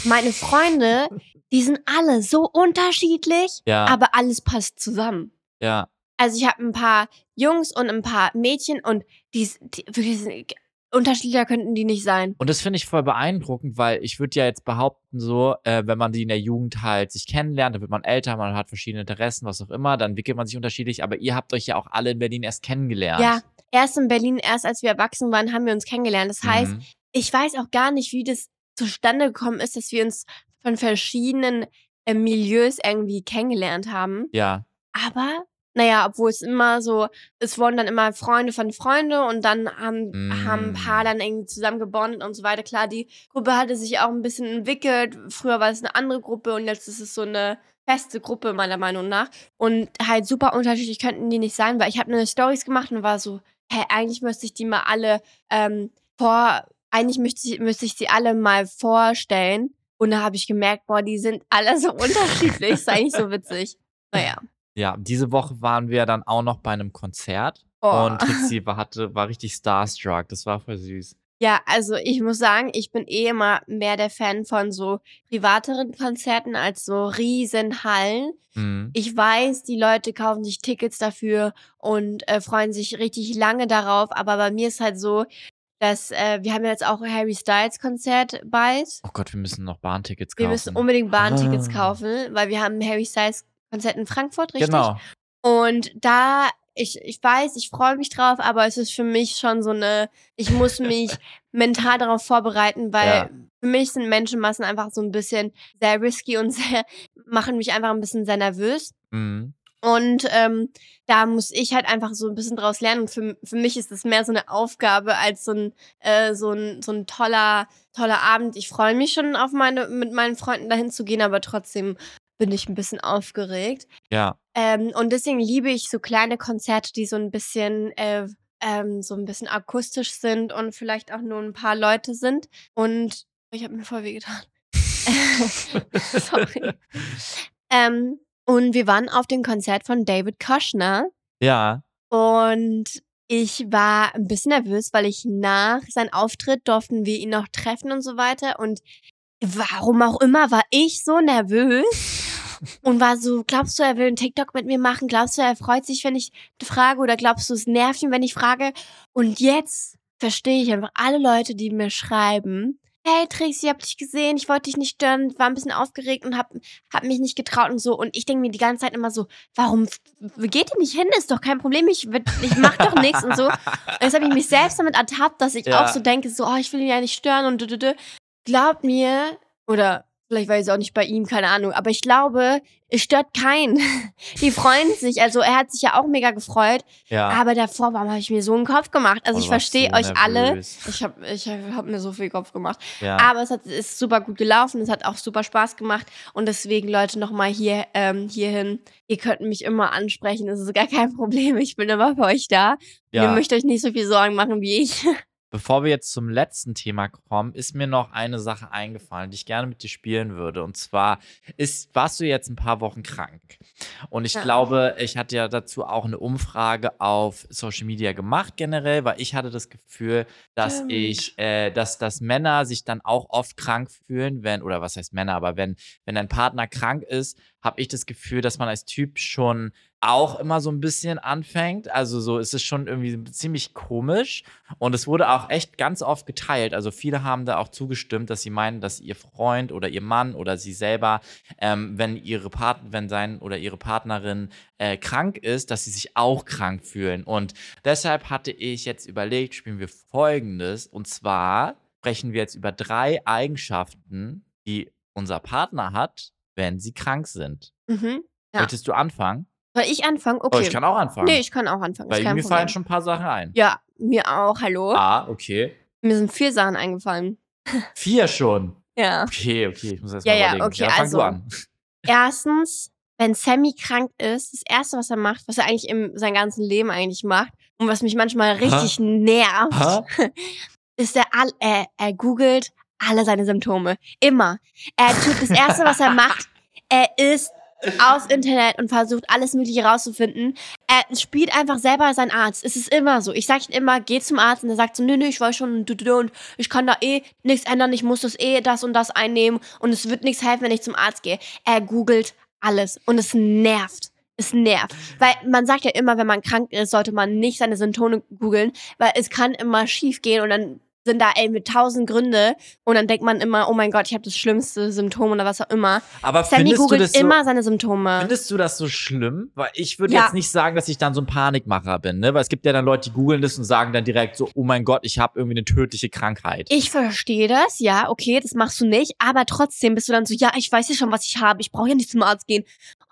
B: meine Freunde, die sind alle so unterschiedlich,
A: Ja.
B: aber alles passt zusammen.
A: ja.
B: Also ich habe ein paar Jungs und ein paar Mädchen und die, die wirklich sind, unterschiedlicher könnten die nicht sein.
A: Und das finde ich voll beeindruckend, weil ich würde ja jetzt behaupten, so, äh, wenn man die in der Jugend halt sich kennenlernt, dann wird man älter, man hat verschiedene Interessen, was auch immer, dann entwickelt man sich unterschiedlich, aber ihr habt euch ja auch alle in Berlin erst kennengelernt.
B: Ja, erst in Berlin, erst als wir erwachsen waren, haben wir uns kennengelernt. Das heißt,
A: Mhm.
B: ich weiß auch gar nicht, wie das zustande gekommen ist, dass wir uns von verschiedenen äh, Milieus irgendwie kennengelernt haben.
A: Ja,
B: Aber, naja, obwohl es immer so, es wurden dann immer Freunde von Freunde und dann haben,
A: Mm.
B: haben ein paar dann irgendwie zusammen gebondet und so weiter. Klar, die Gruppe hatte sich auch ein bisschen entwickelt. Früher war es eine andere Gruppe und jetzt ist es so eine feste Gruppe, meiner Meinung nach. Und halt super unterschiedlich könnten die nicht sein, weil ich habe eine Stories gemacht und war so, hä, eigentlich müsste ich die mal alle ähm, vor, eigentlich müsste ich, müsste ich sie alle mal vorstellen. Und da habe ich gemerkt, boah, die sind alle so unterschiedlich. ist eigentlich so witzig. Naja.
A: ja, diese Woche waren wir dann auch noch bei einem Konzert
B: Oh.
A: und Trixie war, hatte, war richtig starstruck, das war voll süß.
B: Ja, also ich muss sagen, ich bin eh immer mehr der Fan von so privateren Konzerten als so riesen Hallen.
A: Mhm.
B: Ich weiß, die Leute kaufen sich Tickets dafür und äh, freuen sich richtig lange darauf, aber bei mir ist halt so, dass äh, wir haben jetzt auch Harry Styles Konzert bald.
A: Oh Gott, wir müssen noch Bahntickets
B: Wir
A: kaufen.
B: müssen unbedingt Bahntickets
A: Ah.
B: kaufen, weil wir haben ein Harry Styles Konzert in Frankfurt, richtig?
A: Genau.
B: Und da, ich, ich weiß, ich freue mich drauf, aber es ist für mich schon so eine, ich muss mich mental darauf vorbereiten, weil
A: Ja.
B: für mich sind Menschenmassen einfach so ein bisschen sehr risky und sehr, machen mich einfach ein bisschen sehr nervös.
A: Mhm.
B: Und ähm, da muss ich halt einfach so ein bisschen draus lernen. Und für, für mich ist es mehr so eine Aufgabe als so ein, äh, so ein, so ein toller, toller Abend. Ich freue mich schon auf meine, mit meinen Freunden dahin zu gehen, aber trotzdem bin ich ein bisschen aufgeregt.
A: Ja.
B: Ähm, und deswegen liebe ich so kleine Konzerte, die so ein bisschen, äh, ähm, so ein bisschen akustisch sind und vielleicht auch nur ein paar Leute sind. Und ich habe mir voll wehgetan. Sorry. Ähm, und wir waren auf dem Konzert von David Koschner
A: Ja.
B: und ich war ein bisschen nervös, weil ich nach seinem Auftritt durften wir ihn noch treffen und so weiter. Und warum auch immer war ich so nervös und war so, glaubst du, er will einen TikTok mit mir machen? Glaubst du, er freut sich, wenn ich frage? Oder glaubst du, es nervt ihn, wenn ich frage? Und jetzt verstehe ich einfach alle Leute, die mir schreiben, hey Trixie, ich hab dich gesehen, ich wollte dich nicht stören, war ein bisschen aufgeregt und hab, hab mich nicht getraut und so. Und ich denke mir die ganze Zeit immer so, warum geht ihr nicht hin? Ist doch kein Problem, ich, ich mach doch nichts und so. Und jetzt habe ich mich selbst damit ertappt, dass ich
A: Ja.
B: auch so denke, so, oh, ich will ihn ja nicht stören und du, du, du. Glaubt mir, oder Vielleicht war ich auch nicht bei ihm, keine Ahnung. Aber ich glaube, es stört keinen. Die freuen sich. Also er hat sich ja auch mega gefreut.
A: Ja.
B: Aber davor warum habe ich mir so einen Kopf gemacht. Also
A: Oh,
B: ich verstehe
A: so
B: euch alle.
A: nervös.
B: Ich habe ich hab mir so viel Kopf gemacht.
A: ja.
B: Aber es hat, ist super gut gelaufen. Es hat auch super Spaß gemacht. Und deswegen, Leute, nochmal hier, ähm, hierhin. Ihr könnt mich immer ansprechen. Das ist gar kein Problem. Ich bin immer für euch da.
A: ja.
B: Ihr möchtet euch nicht so viel Sorgen machen wie ich.
A: Bevor wir jetzt zum letzten Thema kommen, ist mir noch eine Sache eingefallen, die ich gerne mit dir spielen würde. Und zwar ist, warst du jetzt ein paar Wochen krank. Und ich
B: Ja.
A: glaube, ich hatte ja dazu auch eine Umfrage auf Social Media gemacht generell, weil ich hatte das Gefühl, dass
B: Stimmt.
A: ich, äh, dass, dass Männer sich dann auch oft krank fühlen, wenn, oder was heißt Männer, aber wenn, wenn ein Partner krank ist, habe ich das Gefühl, dass man als Typ schon auch immer so ein bisschen anfängt. Also so ist es schon irgendwie ziemlich komisch. Und es wurde auch echt ganz oft geteilt. Also viele haben da auch zugestimmt, dass sie meinen, dass ihr Freund oder ihr Mann oder sie selber, ähm, wenn ihre Part wenn sein oder ihre Partnerin äh, krank ist, dass sie sich auch krank fühlen. Und deshalb hatte ich jetzt überlegt, spielen wir folgendes. Und zwar sprechen wir jetzt über drei Eigenschaften, die unser Partner hat, wenn sie krank sind.
B: Mhm. Ja.
A: Möchtest du anfangen?
B: Soll ich anfangen?
A: Oh,
B: Okay.
A: ich kann auch anfangen.
B: nee, ich kann auch anfangen.
A: Weil mir
B: Problem.
A: fallen schon ein paar Sachen ein.
B: Ja, mir auch. Hallo.
A: Ah, okay.
B: Mir sind vier Sachen eingefallen.
A: Vier schon.
B: Ja.
A: Okay, okay, ich muss erst
B: Ja,
A: mal
B: ja,
A: überlegen.
B: okay,
A: fang
B: also-
A: du an.
B: Erstens, wenn Sammy krank ist, das erste, was er macht, was er eigentlich im sein ganzen Leben eigentlich macht und was mich manchmal richtig nervt,
A: Hä?
B: ist er, all, er, er googelt alle seine Symptome. Immer. Er tut das erste, was er macht, er ist aufs Internet und versucht alles Mögliche rauszufinden. Er spielt einfach selber sein Arzt. Es ist immer so. Ich sage ihm immer, geh zum Arzt und er sagt so, nö, nö, ich weiß schon, du, und ich kann da eh nichts ändern, ich muss das eh das und das einnehmen und es wird nichts helfen, wenn ich zum Arzt gehe. Er googelt alles und es nervt. Es nervt. Weil man sagt ja immer, wenn man krank ist, sollte man nicht seine Symptome googeln, weil es kann immer schief gehen und dann sind da ey mit tausend Gründe und dann denkt man immer, oh mein Gott, ich habe das schlimmste Symptom oder was auch immer.
A: Aber
B: Sammy
A: findest du,
B: googelt
A: das so,
B: immer seine Symptome.
A: findest du das so schlimm? Weil ich würde
B: Ja.
A: jetzt nicht sagen, dass ich dann so ein Panikmacher bin, ne? Weil es gibt ja dann Leute, die googeln das und sagen dann direkt so, oh mein Gott, ich habe irgendwie eine tödliche Krankheit.
B: Ich verstehe das, ja, okay, das machst du nicht, aber trotzdem bist du dann so, ja, ich weiß ja schon, was ich habe, ich brauche ja nicht zum Arzt gehen.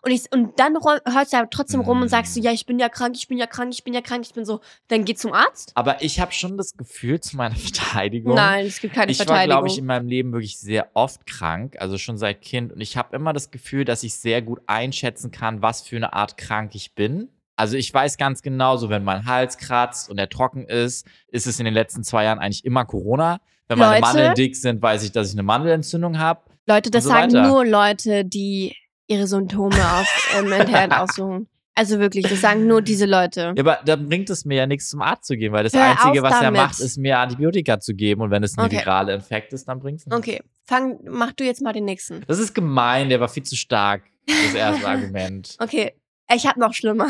B: Und, ich, und dann hörst du ja trotzdem rum und sagst so, ja, ich bin ja krank, ich bin ja krank, ich bin ja krank, ich bin so, dann geh zum Arzt?
A: Aber ich habe schon das Gefühl zu meiner Verteidigung.
B: Nein, es gibt keine
A: ich war,
B: Verteidigung.
A: glaube ich, in meinem Leben wirklich sehr oft krank, also schon seit Kind. Und ich habe immer das Gefühl, dass ich sehr gut einschätzen kann, was für eine Art krank ich bin. Also ich weiß ganz genau, so wenn mein Hals kratzt und er trocken ist, ist es in den letzten zwei Jahren eigentlich immer Corona. Wenn meine
B: Leute?
A: Mandeln dick sind, weiß ich, dass ich eine Mandelentzündung habe.
B: Leute, das
A: so
B: sagen
A: weiter.
B: nur Leute, die ihre Symptome auf, im Internet aussuchen. Also wirklich, das sagen nur diese Leute.
A: Ja, aber dann bringt es mir ja nichts zum Arzt zu gehen, weil das
B: Hör
A: Einzige, was er macht, ist mir Antibiotika zu geben. Und wenn es ein
B: Okay.
A: virale Infekt ist, dann bringt es nichts.
B: Okay, fang, mach du jetzt mal den nächsten.
A: Das ist gemein, der war viel zu stark, das erste Argument.
B: Okay, ich habe noch schlimmer.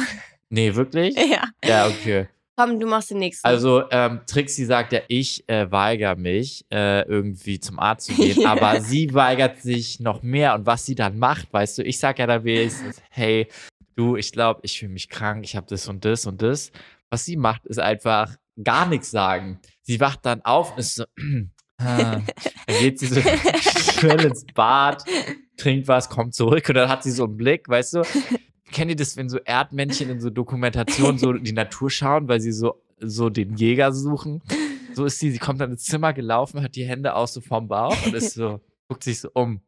A: Nee, wirklich?
B: ja.
A: Ja, okay.
B: Komm, du machst den nächsten.
A: Also ähm, Trixie sagt ja, ich äh, weigere mich, äh, irgendwie zum Arzt zu gehen, aber sie weigert sich noch mehr. Und was sie dann macht, weißt du, ich sag ja dann wenigstens, hey, du, ich glaube, ich fühle mich krank, ich habe das und das und das. Was sie macht, ist einfach gar nichts sagen. Sie wacht dann auf und ist so, ah. dann geht sie so schnell ins Bad, trinkt was, kommt zurück und dann hat sie so einen Blick, weißt du, kennt ihr das, wenn so Erdmännchen in so Dokumentationen so die Natur schauen, weil sie so, so den Jäger suchen? So ist sie, sie kommt dann ins Zimmer gelaufen, hat die Hände aus so vom Bauch und ist so, guckt sich so um.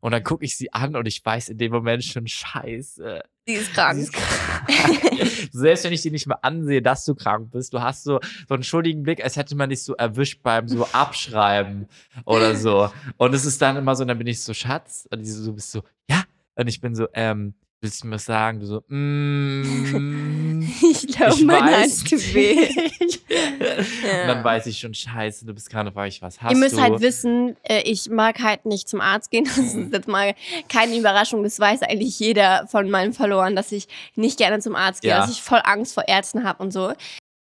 A: Und dann gucke ich sie an und ich weiß in dem Moment schon, scheiße.
B: Sie ist krank.
A: Sie ist krank. Selbst wenn ich die nicht mal ansehe, dass du krank bist, du hast so, so einen schuldigen Blick, als hätte man dich so erwischt beim so Abschreiben oder so. Und es ist dann immer so, und dann bin ich so, Schatz, und die so, du bist so, ja. Und ich bin so, ähm, willst du mir was sagen? Du so, mm,
B: Ich glaube, mein Hals tut weh. Ja.
A: Und dann weiß ich schon, scheiße, du bist gerade, ich, was hast
B: Ihr müsst
A: du?
B: halt wissen, äh, ich mag halt nicht zum Arzt gehen. Das ist jetzt mal keine Überraschung. Das weiß eigentlich jeder von meinen Verloren, dass ich nicht gerne zum Arzt gehe,
A: Ja.
B: dass ich voll Angst vor Ärzten habe und so.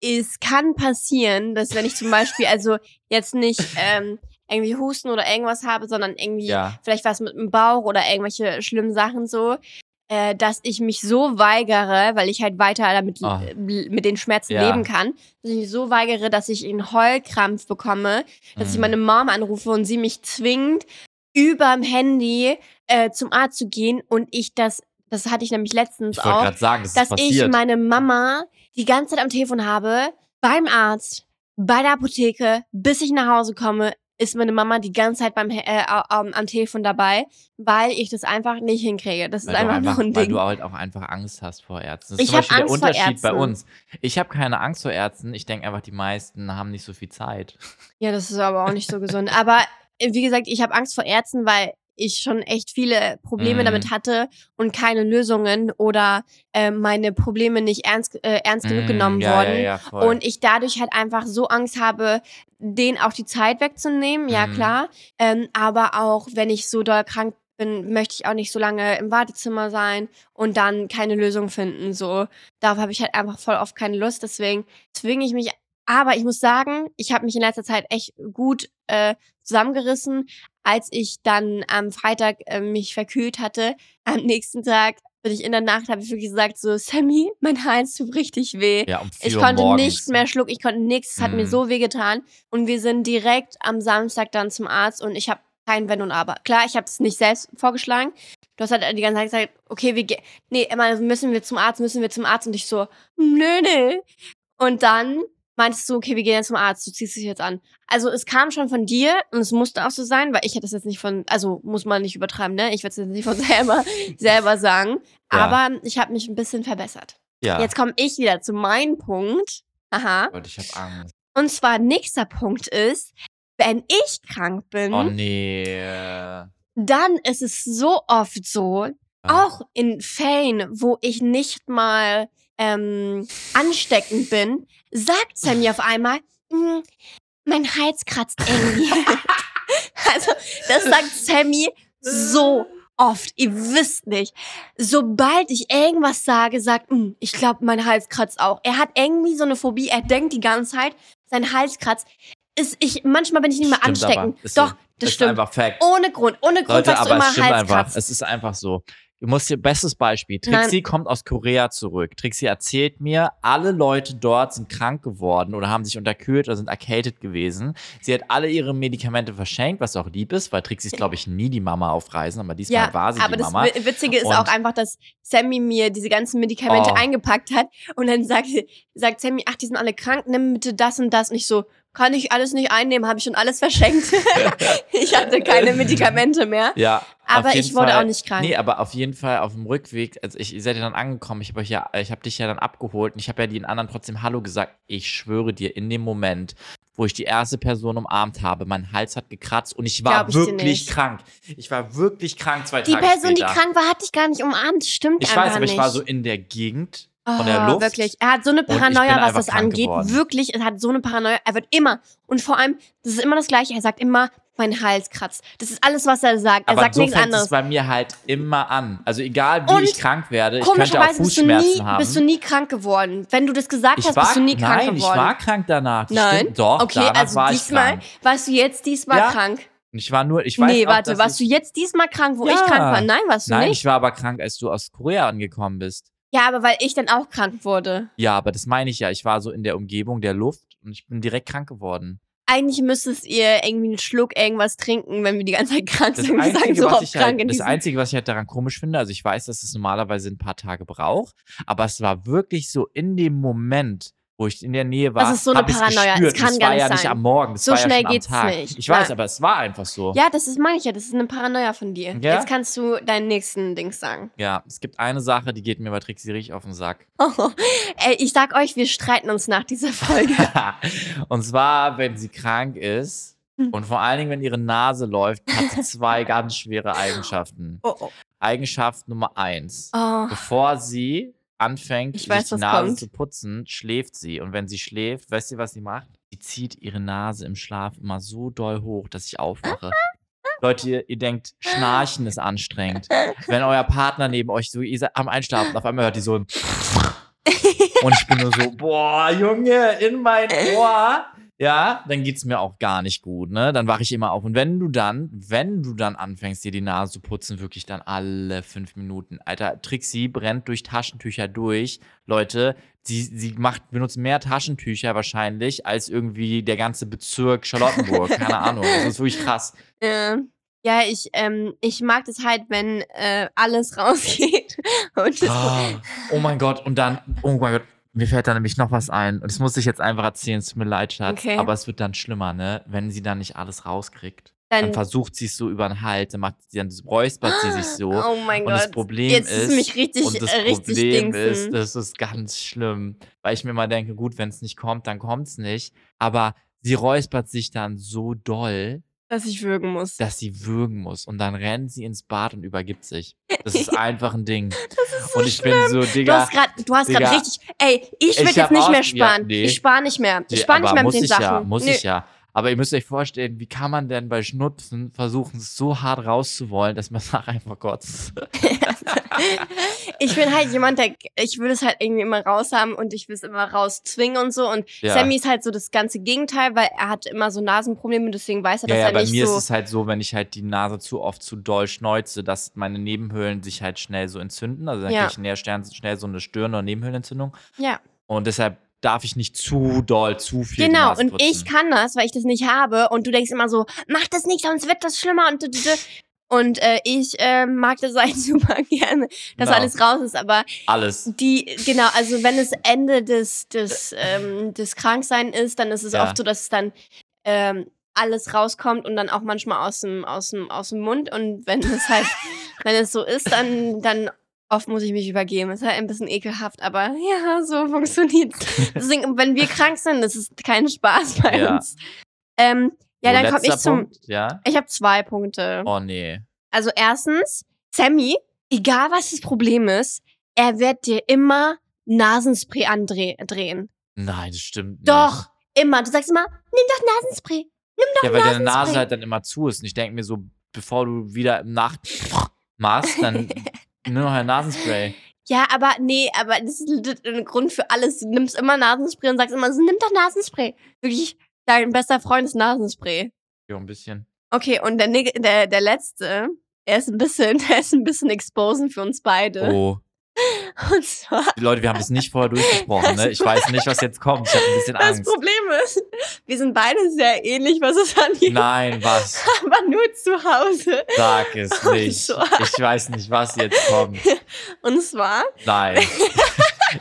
B: Es kann passieren, dass wenn ich zum Beispiel also jetzt nicht ähm, irgendwie Husten oder irgendwas habe, sondern irgendwie
A: ja.
B: vielleicht was mit dem Bauch oder irgendwelche schlimmen Sachen so, äh, dass ich mich so weigere, weil ich halt weiter damit äh, mit den Schmerzen
A: Ja.
B: leben kann, dass ich mich so weigere, dass ich einen Heulkrampf bekomme, dass ich
A: Mm.
B: meine Mom anrufe und sie mich zwingt, überm Handy äh, zum Arzt zu gehen und ich das, das hatte ich nämlich letztens
A: Ich
B: auch,
A: sagen, das
B: dass ich meine Mama die ganze Zeit am Telefon habe, beim Arzt, bei der Apotheke, bis ich nach Hause komme, ist meine Mama die ganze Zeit beim, äh, am, am Telefon dabei, weil ich das einfach nicht hinkriege. Das ist
A: weil, du
B: einfach,
A: einfach,
B: noch ein
A: weil
B: Ding.
A: du halt auch einfach Angst hast vor Ärzten. Das ist
B: Ich
A: zum Beispiel der
B: Angst vor
A: Unterschied bei uns. Ich habe keine Angst vor Ärzten. Ich denke einfach, die meisten haben nicht so viel Zeit.
B: Ja, das ist aber auch nicht so gesund. Aber äh, wie gesagt, ich habe Angst vor Ärzten, weil ich schon echt viele Probleme
A: Mhm.
B: damit hatte und keine Lösungen oder äh, meine Probleme nicht ernst, äh, ernst genug
A: Mm,
B: genommen
A: ja,
B: wurden.
A: Ja, ja.
B: Und ich dadurch halt einfach so Angst habe, denen auch die Zeit wegzunehmen, ja
A: Mhm.
B: klar. Ähm, aber auch, wenn ich so doll krank bin, möchte ich auch nicht so lange im Wartezimmer sein und dann keine Lösung finden. So, darauf habe ich halt einfach voll oft keine Lust. Deswegen zwinge ich mich. Aber ich muss sagen, ich habe mich in letzter Zeit echt gut äh, zusammengerissen, als ich dann am Freitag äh, mich verkühlt hatte. Am nächsten Tag bin ich in der Nacht, habe ich wirklich gesagt so, Sammy, mein Hals tut richtig weh.
A: ja, um
B: Ich
A: 4 Uhr
B: konnte
A: morgens.
B: nicht mehr schlucken, ich konnte nichts, es hat mir
A: Mhm.
B: so weh getan. Und wir sind direkt am Samstag dann zum Arzt und ich habe kein Wenn und Aber. Klar, ich habe es nicht selbst vorgeschlagen. Du hast halt die ganze Zeit gesagt, okay, wir gehen, nee, immer müssen wir zum Arzt, müssen wir zum Arzt. Und ich so, nö, nö. Und dann meintest du, okay, wir gehen jetzt zum Arzt, du ziehst dich jetzt an. Also es kam schon von dir und es musste auch so sein, weil ich hätte es jetzt nicht von, also muss man nicht übertreiben, ne? Ich werde es jetzt nicht von selber, selber sagen.
A: Ja.
B: Aber ich habe mich ein bisschen verbessert.
A: Ja,
B: Jetzt komme ich wieder zu meinem Punkt. Aha.
A: Gott, ich habe Angst.
B: Und zwar nächster Punkt ist, wenn ich krank bin,
A: Oh nee.
B: dann ist es so oft so, auch in Fällen, wo ich nicht mal ähm, ansteckend bin, sagt Sammy auf einmal, "Mm, mein Hals kratzt irgendwie. also, das sagt Sammy so oft. Ihr wisst nicht. Sobald ich irgendwas sage, sagt, "Mm, ich glaube, mein Hals kratzt auch. Er hat irgendwie so eine Phobie. Er denkt die ganze Zeit, sein Hals kratzt. Ist ich, manchmal bin ich nicht mehr ansteckend.
A: Ist so.
B: Doch, das
A: ist
B: stimmt. Ohne Grund. Ohne Grund
A: Leute,
B: sagst du
A: aber
B: immer
A: es stimmt
B: Hals
A: einfach.
B: kratzt.
A: Es ist einfach so. Du musst dir, bestes Beispiel.
B: Nein.
A: Trixie kommt aus Korea zurück. Trixie erzählt mir, alle Leute dort sind krank geworden oder haben sich unterkühlt oder sind erkältet gewesen. Sie hat alle ihre Medikamente verschenkt, was auch lieb ist, weil Trixie ist, glaube ich, nie die Mama auf Reisen, aber diesmal
B: Ja,
A: war sie
B: aber
A: die
B: das
A: Mama.
B: Wi- Witzige ist
A: Und-
B: auch einfach, dass Sammy mir diese ganzen Medikamente
A: Oh.
B: eingepackt hat und dann sagt, sagt Sammy, ach, die sind alle krank, nimm bitte das und das. Und ich so, kann ich alles nicht einnehmen, habe ich schon alles verschenkt. ich hatte keine Medikamente mehr.
A: Ja,
B: Aber ich wurde
A: Fall,
B: auch nicht krank.
A: Nee, aber auf jeden Fall auf dem Rückweg, also ich, ihr seid ja dann angekommen, ich habe euch ja, ich habe dich ja dann abgeholt und ich habe ja den anderen trotzdem Hallo gesagt. Ich schwöre dir, in dem Moment, wo ich die erste Person umarmt habe, mein Hals hat gekratzt und ich war
B: ich
A: wirklich krank. Ich war wirklich krank zwei
B: Die
A: Tage
B: Person,
A: später.
B: die krank war, hat dich gar nicht umarmt. Stimmt
A: ich weiß, aber
B: nicht.
A: ich war so in der Gegend
B: Oh,
A: von der Luft.
B: Wirklich. Er hat so eine Paranoia, was das angeht.
A: geworden.
B: Wirklich, er hat so eine Paranoia. Er wird immer, und vor allem, das ist immer das Gleiche, er sagt immer, mein Hals kratzt. Das ist alles, was er sagt. Er
A: aber
B: sagt
A: so
B: nichts anderes.
A: bei mir halt immer an. Also egal wie
B: Und
A: ich krank werde, ich könnte auch
B: Komischerweise bist du,
A: Fußschmerzen
B: nie,
A: haben.
B: bist du nie krank geworden. Wenn du das gesagt
A: ich
B: hast,
A: war,
B: bist du nie krank
A: nein,
B: geworden.
A: ich war krank danach. Das
B: Nein?
A: Stimmt. Doch,
B: okay, also
A: war ich
B: diesmal,
A: krank.
B: warst du jetzt diesmal
A: Ja,
B: krank?
A: Ich war nur, ich weiß
B: Nee,
A: auch,
B: warte, warst
A: ich,
B: du jetzt diesmal krank, wo ich
A: Ja.
B: krank war? Nein, warst du
A: Nein,
B: nicht.
A: ich war aber krank, als du aus Korea angekommen bist.
B: Ja, aber weil ich dann auch krank wurde.
A: Ja, aber das meine ich ja. Ich war so in der Umgebung der Luft und ich bin direkt krank geworden.
B: Eigentlich müsstest ihr irgendwie einen Schluck irgendwas trinken, wenn wir die ganze Zeit krank
A: Das
B: sind. Wir sagen
A: Einzige,
B: so
A: was ich
B: krank
A: halt, das Einzige, was ich halt daran komisch finde, also ich weiß, dass es normalerweise ein paar Tage braucht, aber es war wirklich so in dem Moment, wo ich in der Nähe war,
B: Das ist so eine Paranoia. Es
A: gespürt.
B: kann
A: das
B: gar
A: war
B: nicht
A: ja nicht
B: sein.
A: am Morgen, das
B: So
A: war ja
B: schnell
A: schon
B: geht's
A: am Tag.
B: nicht.
A: Ich weiß,
B: Ja.
A: aber es war einfach so.
B: Ja, das ist ja. Das ist eine Paranoia von dir.
A: Ja?
B: Jetzt kannst du deinen nächsten Dings sagen.
A: Ja, es gibt eine Sache, die geht mir bei Trixie richtig auf den Sack.
B: Ey, ich sag euch, wir streiten uns nach dieser Folge.
A: und zwar, wenn sie krank ist
B: Hm.
A: und vor allen Dingen, wenn ihre Nase läuft, hat sie zwei ganz schwere Eigenschaften.
B: Oh, oh.
A: Eigenschaft Nummer eins.
B: oh.
A: Bevor sie anfängt,
B: Ich weiß,
A: sich die Nase
B: kommt.
A: zu putzen, schläft sie. Und wenn sie schläft, weißt du, was sie macht? Sie zieht ihre Nase im Schlaf immer so doll hoch, dass ich aufwache. Leute, ihr, ihr denkt, Schnarchen ist anstrengend. Wenn euer Partner neben euch so, ihr seid am Einschlafen, auf einmal hört die so ein und ich bin nur so, boah, Junge, in mein Ohr. Ja, dann geht's mir auch gar nicht gut, ne? Dann wache ich immer auf. Und wenn du dann, wenn du dann anfängst, dir die Nase zu putzen, wirklich dann alle fünf Minuten. Alter, Trixie brennt durch Taschentücher durch. Leute, sie, sie macht, benutzt mehr Taschentücher wahrscheinlich als irgendwie der ganze Bezirk Charlottenburg. Keine Ahnung. Das ist wirklich krass.
B: Ja. Ja, ich, ähm, ich mag das halt, wenn äh, alles rausgeht. Und das,
A: Ah, oh mein Gott, und dann, oh mein Gott, mir fällt da nämlich noch was ein. Und das muss ich jetzt einfach erzählen, es tut mir leid, Schatz.
B: Okay.
A: Aber es wird dann schlimmer, ne? Wenn sie dann nicht alles rauskriegt. Dann
B: dann,
A: versucht sie es so über den Hals, dann macht sie, dann räuspert sie sich so.
B: oh mein
A: und
B: Gott.
A: das Problem
B: Jetzt
A: ist,
B: ist mich richtig,
A: und das
B: äh, richtig
A: Problem
B: dingsen.
A: ist, das ist ganz schlimm, weil ich mir mal denke, gut, wenn es nicht kommt, dann kommt es nicht. Aber sie räuspert sich dann so doll,
B: dass ich würgen muss.
A: dass sie würgen muss und dann rennt sie ins Bad und übergibt sich. Das ist einfach ein Ding.
B: Das ist so
A: und ich bin
B: schlimm.
A: so,
B: Du
A: Digga,
B: hast gerade, du hast gerade richtig, ey, ich
A: hab
B: jetzt nicht
A: auch-
B: mehr
A: ja,
B: sparen.
A: nee.
B: Ich spare nicht mehr. Ich spare nicht mehr mit den Sachen.
A: Ja, muss
B: Nö.
A: ich ja. Aber ihr müsst euch vorstellen, wie kann man denn bei Schnupfen versuchen, es so hart rauszuwollen, dass man nachher einfach kotzt.
B: ich bin halt jemand, der, ich will es halt irgendwie immer raushaben und ich will es immer rauszwingen und so. Und
A: Ja.
B: Sammy ist halt so das ganze Gegenteil, weil er hat immer so Nasenprobleme, deswegen weiß er,
A: Ja,
B: dass
A: ja,
B: er
A: bei
B: nicht
A: mir
B: so.
A: ist es halt so, wenn ich halt die Nase zu oft zu doll schneuze, dass meine Nebenhöhlen sich halt schnell so entzünden. Also dann
B: Ja.
A: kriege ich schnell, schnell, schnell so eine Stirn- oder Nebenhöhlenentzündung.
B: ja,
A: Und deshalb darf ich nicht zu doll, zu viel
B: genau. Und ich kann das, weil ich das nicht habe. Und du denkst immer so, mach das nicht, sonst wird das schlimmer. Und, und äh, ich äh, mag das halt super gerne, dass
A: Genau.
B: alles raus ist. Aber
A: Alles.
B: Die, genau, also wenn es Ende des, des, ähm, des Kranksein ist, dann ist es
A: Ja.
B: oft so, dass es dann ähm, alles rauskommt und dann auch manchmal aus dem, aus dem, aus dem Mund. Und wenn es halt, wenn es so ist, dann, dann oft muss ich mich übergeben. ist halt ein bisschen ekelhaft, aber ja, so funktioniert's. Deswegen, wenn wir krank sind, ist kein Spaß bei
A: Ja.
B: uns. Ähm, ja,
A: So,
B: dann komme ich zum.
A: Punkt, Ja?
B: Ich habe zwei Punkte.
A: Oh nee.
B: Also erstens, Sammy, egal was das Problem ist, er wird dir immer Nasenspray andrehen.
A: Nein, das stimmt nicht.
B: Doch, immer. Du sagst immer, nimm doch Nasenspray. Nimm doch
A: Ja, weil deine. Nase halt dann immer zu ist. Und ich denke mir so, bevor du wieder im Nacht machst, dann nur noch ein Nasenspray.
B: Ja, aber nee, aber das ist ein Grund für alles. Du nimmst immer Nasenspray und sagst immer so, nimm doch Nasenspray. Wirklich, dein bester Freund ist Nasenspray.
A: Ja, ein bisschen.
B: Okay, und der, der, der letzte, er ist ein bisschen, der ist ein bisschen exposen für uns beide.
A: Oh.
B: Und zwar,
A: Die Leute, wir haben das nicht vorher durchgesprochen, ne? Ich weiß nicht, was jetzt kommt. Ich habe ein bisschen
B: das
A: Angst.
B: Problem ist, wir sind beide sehr ähnlich, was es angeht.
A: Nein, was?
B: aber nur zu Hause.
A: Sag es
B: Und
A: nicht.
B: zwar-
A: Ich weiß nicht, was jetzt kommt.
B: Und zwar,
A: Nein.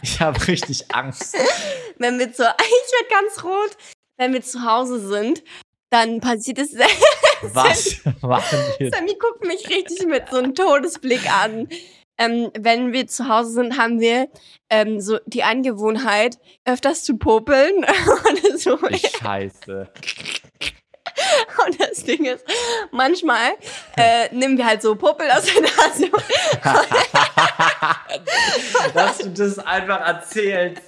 A: Ich habe richtig Angst.
B: wenn wir zu, ich werde ganz rot, wenn wir zu Hause sind, dann passiert es sehr.
A: Was machen wir?
B: Sammy guckt mich richtig mit so einem Todesblick an. Ähm, wenn wir zu Hause sind, haben wir ähm, so die Angewohnheit, öfters zu popeln. Und, so.
A: Ich scheiße.
B: Und das Ding ist, manchmal äh, nehmen wir halt so Popel aus der Nase.
A: Dass du das einfach erzählst.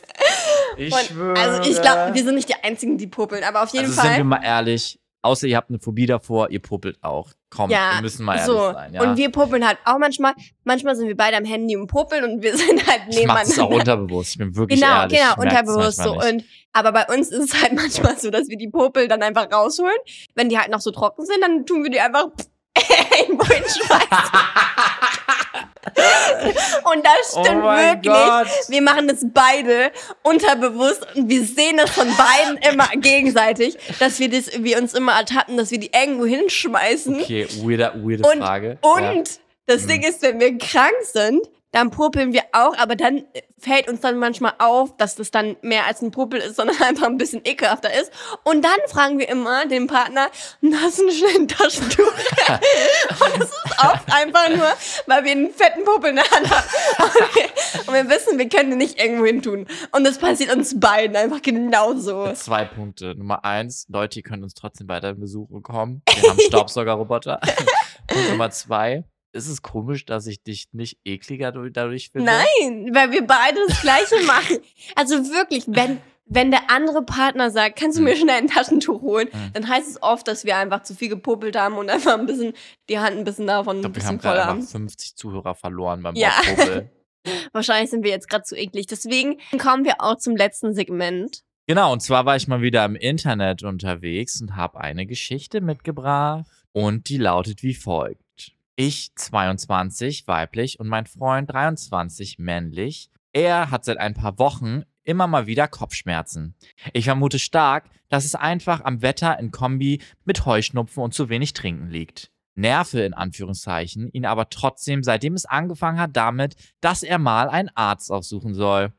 A: Ich
B: Und,
A: schwöre.
B: also ich glaube, wir sind nicht die Einzigen, die popeln, aber auf jeden
A: also sind wir
B: Fall.
A: mal ehrlich, außer ihr habt eine Phobie davor, ihr puppelt auch. Komm,
B: Ja,
A: wir müssen mal ehrlich
B: so.
A: sein. Ja?
B: Und wir popeln halt auch manchmal. Manchmal sind wir beide am Handy und popeln und wir sind halt
A: ich mach das auch
B: nebeneinander.
A: unterbewusst. Ich bin wirklich
B: Genau,
A: ehrlich.
B: genau, unterbewusst so.
A: nicht.
B: Und, aber bei uns ist es halt manchmal so, dass wir die Popel dann einfach rausholen. Wenn die halt noch so trocken sind, dann tun wir die einfach irgendwo hinschmeißen. Und das
A: oh
B: stimmt
A: mein
B: wirklich.
A: Gott.
B: Wir machen das beide unterbewusst und wir sehen das von beiden immer gegenseitig, dass wir das, wir uns immer ertappen, dass wir die irgendwo hinschmeißen.
A: Okay, weirde, weirde
B: Und-
A: Frage.
B: Und
A: ja.
B: das
A: Mhm.
B: Ding ist, wenn wir krank sind, dann popeln wir auch, aber dann fällt uns dann manchmal auf, dass das dann mehr als ein Popel ist, sondern einfach ein bisschen ekelhafter ist. Und dann fragen wir immer den Partner, hast du ein schnell ein Taschentuch? und es ist oft einfach nur, weil wir einen fetten Popel in der Hand haben. Und wir, und wir wissen, wir können den nicht irgendwo hin tun. Und das passiert uns beiden einfach genauso.
A: Zwei Punkte. Nummer eins, Leute, ihr könnt uns trotzdem weiter besuchen kommen. Wir haben Staubsaugerroboter. Und Nummer zwei, ist es komisch, dass ich dich nicht ekliger du- dadurch finde?
B: Nein, weil wir beide das Gleiche machen. Also wirklich, wenn, wenn der andere Partner sagt, kannst du mir schnell ein Taschentuch holen,
A: Mhm.
B: dann heißt es oft, dass wir einfach zu viel gepopelt haben und einfach ein bisschen, die Hand ein bisschen davon
A: Ich
B: ein
A: glaube, wir
B: bisschen
A: haben
B: voll haben.
A: 50 Zuhörer verloren beim
B: Ja. Wahrscheinlich sind wir jetzt gerade zu eklig. Deswegen kommen wir auch zum letzten Segment.
A: Genau, und zwar war ich mal wieder im Internet unterwegs und habe eine Geschichte mitgebracht und die lautet wie folgt. Ich 22 weiblich und mein Freund 23 männlich. Er hat seit ein paar Wochen immer mal wieder Kopfschmerzen. Ich vermute stark, dass es einfach am Wetter in Kombi mit Heuschnupfen und zu wenig Trinken liegt. nerve in Anführungszeichen ihn aber trotzdem, seitdem es angefangen hat, damit, dass er mal einen Arzt aufsuchen soll.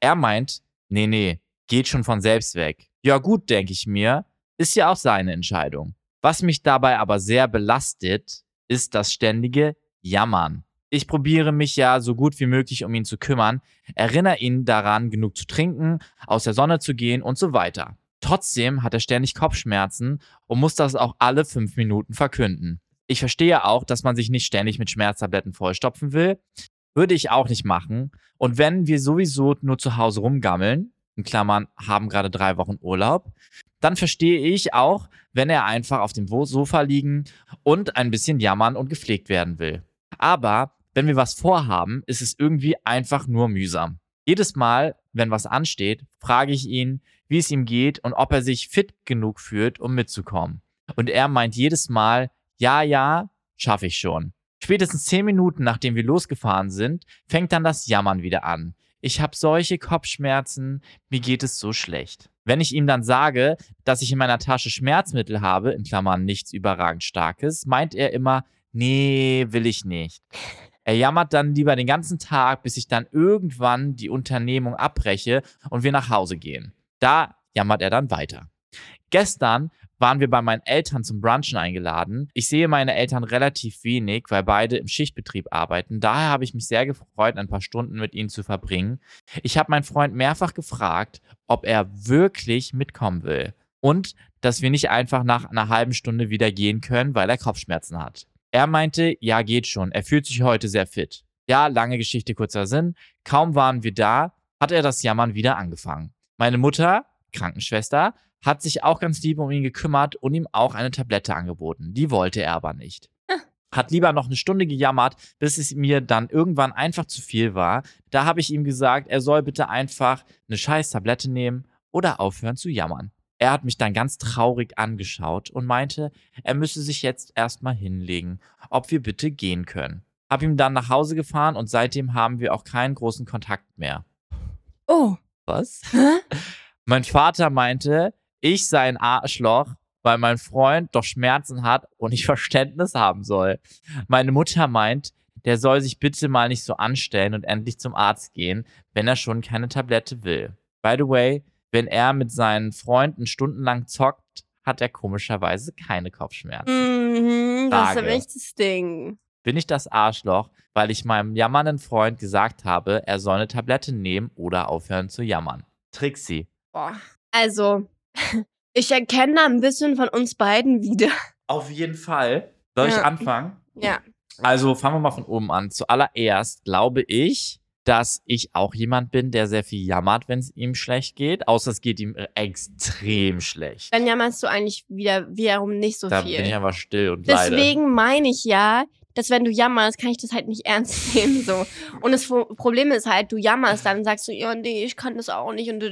A: Er meint, nee, nee, geht schon von selbst weg. Ja gut, denke ich mir, ist ja auch seine Entscheidung. Was mich dabei aber sehr belastet, ist das ständige Jammern. Ich probiere mich ja so gut wie möglich um ihn zu kümmern, erinnere ihn daran, genug zu trinken, aus der Sonne zu gehen und so weiter. Trotzdem hat er ständig Kopfschmerzen und muss das auch alle fünf Minuten verkünden. Ich verstehe auch, dass man sich nicht ständig mit Schmerztabletten vollstopfen will. Würde ich auch nicht machen. Und wenn wir sowieso nur zu Hause rumgammeln, in Klammern haben gerade drei Wochen Urlaub, dann verstehe ich auch, wenn er einfach auf dem Sofa liegen und ein bisschen jammern und gepflegt werden will. Aber wenn wir was vorhaben, ist es irgendwie einfach nur mühsam. Jedes Mal, wenn was ansteht, frage ich ihn, wie es ihm geht und ob er sich fit genug fühlt, um mitzukommen. Und er meint jedes Mal, ja, ja, schaffe ich schon. Spätestens zehn Minuten nachdem wir losgefahren sind, fängt dann das Jammern wieder an. Ich habe solche Kopfschmerzen, mir geht es so schlecht. Wenn ich ihm dann sage, dass ich in meiner Tasche Schmerzmittel habe, in Klammern nichts überragend Starkes, meint er immer, nee, will ich nicht. Er jammert dann lieber den ganzen Tag, bis ich dann irgendwann die Unternehmung abbreche und wir nach Hause gehen. Da jammert er dann weiter. Gestern waren wir bei meinen Eltern zum Brunchen eingeladen. Ich sehe meine Eltern relativ wenig, weil beide im Schichtbetrieb arbeiten. Daher habe ich mich sehr gefreut, ein paar Stunden mit ihnen zu verbringen. Ich habe meinen Freund mehrfach gefragt, ob er wirklich mitkommen will und dass wir nicht einfach nach einer halben Stunde wieder gehen können, weil er Kopfschmerzen hat. Er meinte, ja, geht schon. Er fühlt sich heute sehr fit. Ja, lange Geschichte, kurzer Sinn. Kaum waren wir da, hat er das Jammern wieder angefangen. Meine Mutter, Krankenschwester, hat sich auch ganz lieb um ihn gekümmert und ihm auch eine Tablette angeboten. Die wollte er aber nicht. Hat lieber noch eine Stunde gejammert, bis es mir dann irgendwann einfach zu viel war. Da habe ich ihm gesagt, er soll bitte einfach eine scheiß Tablette nehmen oder aufhören zu jammern. Er hat mich dann ganz traurig angeschaut und meinte, er müsse sich jetzt erstmal hinlegen, ob wir bitte gehen können. Hab ihm dann nach Hause gefahren und seitdem haben wir auch keinen großen Kontakt mehr.
B: Oh.
A: Was? Mein Vater meinte, ich sei ein Arschloch, weil mein Freund doch Schmerzen hat und ich Verständnis haben soll. Meine Mutter meint, der soll sich bitte mal nicht so anstellen und endlich zum Arzt gehen, wenn er schon keine Tablette will. By the way, wenn er mit seinen Freunden stundenlang zockt, hat er komischerweise keine Kopfschmerzen.
B: Mhm, das ist nämlich das Ding.
A: Bin ich das Arschloch, weil ich meinem jammernden Freund gesagt habe, er soll eine Tablette nehmen oder aufhören zu jammern? Trixie.
B: Boah. Also, ich erkenne da ein bisschen von uns beiden wieder.
A: Auf jeden Fall. Soll ja. ich anfangen?
B: Ja.
A: Also fangen wir mal von oben an. Zuallererst glaube ich, dass ich auch jemand bin, der sehr viel jammert, wenn es ihm schlecht geht. Außer es geht ihm äh, extrem schlecht.
B: Dann jammerst du eigentlich wieder wiederum nicht so
A: da
B: viel.
A: Da bin ich einfach still und
B: Deswegen
A: leide.
B: meine ich ja, dass wenn du jammerst, kann ich das halt nicht ernst nehmen so. Und das Problem ist halt, du jammerst dann sagst du, ja nee, ich kann das auch nicht und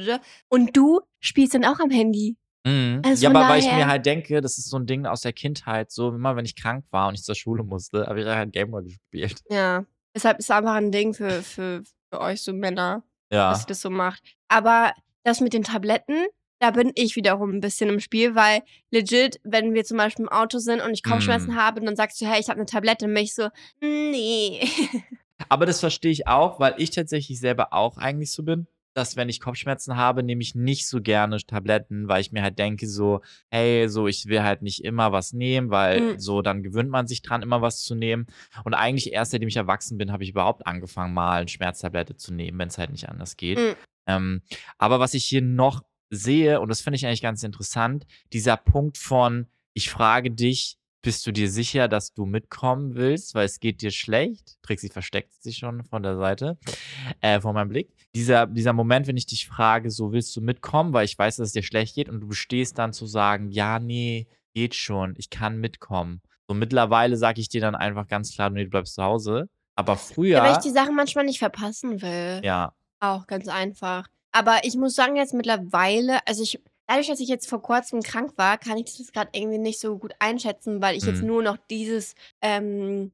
B: und du spielst dann auch am Handy.
A: Mhm. Also ja, aber weil ich mir halt denke, das ist so ein Ding aus der Kindheit, so immer wenn ich krank war und ich zur Schule musste, habe ich halt Gameboy gespielt.
B: Ja. Deshalb ist es einfach ein Ding für, für, für euch so Männer,
A: ja.
B: dass ihr das so macht. Aber das mit den Tabletten, da bin ich wiederum ein bisschen im Spiel, weil legit, wenn wir zum Beispiel im Auto sind und ich Kopfschmerzen mm. habe und dann sagst du, hey, ich habe eine Tablette, dann bin ich so, nee.
A: Aber das verstehe ich auch, weil ich tatsächlich selber auch eigentlich so bin dass wenn ich Kopfschmerzen habe, nehme ich nicht so gerne Tabletten, weil ich mir halt denke so, hey, so ich will halt nicht immer was nehmen, weil mhm. so dann gewöhnt man sich dran, immer was zu nehmen. Und eigentlich erst seitdem ich erwachsen bin, habe ich überhaupt angefangen, mal eine Schmerztablette zu nehmen, wenn es halt nicht anders geht. Mhm. Ähm, aber was ich hier noch sehe, und das finde ich eigentlich ganz interessant, dieser Punkt von, ich frage dich, bist du dir sicher, dass du mitkommen willst, weil es geht dir schlecht? Trixie versteckt sich schon von der Seite, äh, von meinem Blick. Dieser, dieser Moment, wenn ich dich frage, so willst du mitkommen, weil ich weiß, dass es dir schlecht geht und du bestehst dann zu sagen, ja, nee, geht schon, ich kann mitkommen. So mittlerweile sage ich dir dann einfach ganz klar, nee, du bleibst zu Hause. Aber früher. Ja,
B: weil ich die Sachen manchmal nicht verpassen will.
A: Ja.
B: Auch ganz einfach. Aber ich muss sagen, jetzt mittlerweile, also ich Dadurch, dass ich jetzt vor kurzem krank war, kann ich das gerade irgendwie nicht so gut einschätzen, weil ich jetzt mhm. nur noch dieses, ähm,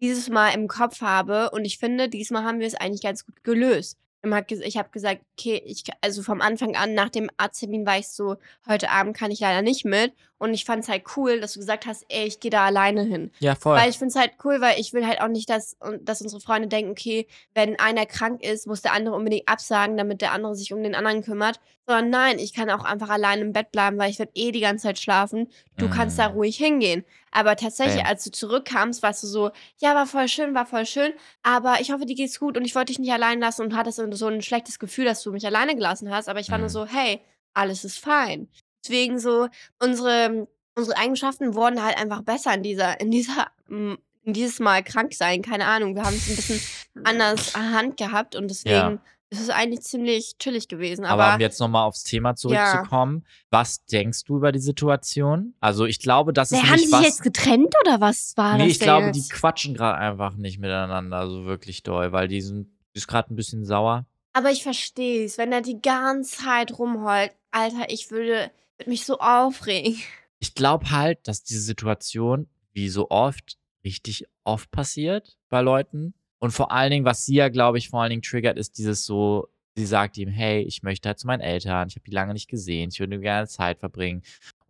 B: dieses Mal im Kopf habe. Und ich finde, diesmal haben wir es eigentlich ganz gut gelöst. Ich habe gesagt, okay, ich, also vom Anfang an nach dem Arzttermin war ich so, heute Abend kann ich leider nicht mit. Und ich fand es halt cool, dass du gesagt hast, ey, ich gehe da alleine hin.
A: Ja, voll.
B: Weil ich finde es halt cool, weil ich will halt auch nicht, dass, dass unsere Freunde denken, okay, wenn einer krank ist, muss der andere unbedingt absagen, damit der andere sich um den anderen kümmert. Sondern nein, ich kann auch einfach allein im Bett bleiben, weil ich werde eh die ganze Zeit schlafen. Du kannst da
A: Mm.
B: ruhig hingehen. Aber tatsächlich,
A: Same.
B: als du zurückkamst, warst du so, ja, war voll schön, war voll schön, aber ich hoffe, dir geht's gut und ich wollte dich nicht allein lassen und hattest so ein schlechtes Gefühl, dass du mich alleine gelassen hast. Aber ich war nur
A: Mhm.
B: so, hey, alles ist fein. Deswegen so, unsere, unsere Eigenschaften wurden halt einfach besser in dieser, in dieser, in dieses Mal krank sein. Keine Ahnung. Wir haben es ein bisschen anders Hand gehabt und deswegen ist es eigentlich ziemlich chillig gewesen.
A: Aber,
B: Aber,
A: um jetzt nochmal aufs Thema
B: Ja.
A: zurückzukommen, was denkst du über die Situation? Also ich glaube, das ist
B: Wer, haben die
A: was.
B: sich jetzt getrennt oder was war
A: nee,
B: das
A: ich
B: denn
A: glaube, die
B: jetzt?
A: quatschen gerade einfach nicht miteinander so wirklich doll, weil die sind, die ist gerade ein bisschen sauer.
B: Aber ich verstehe es, wenn er die ganze Zeit rumheult. Alter, ich würde, mich so aufregen.
A: Ich glaube halt, dass diese Situation, wie so oft, richtig oft passiert bei Leuten. Und vor allen Dingen, was sie ja, glaube ich, vor allen Dingen triggert, ist dieses so, sie sagt ihm, hey, ich möchte halt zu meinen Eltern, ich habe die lange nicht gesehen, ich würde gerne Zeit verbringen.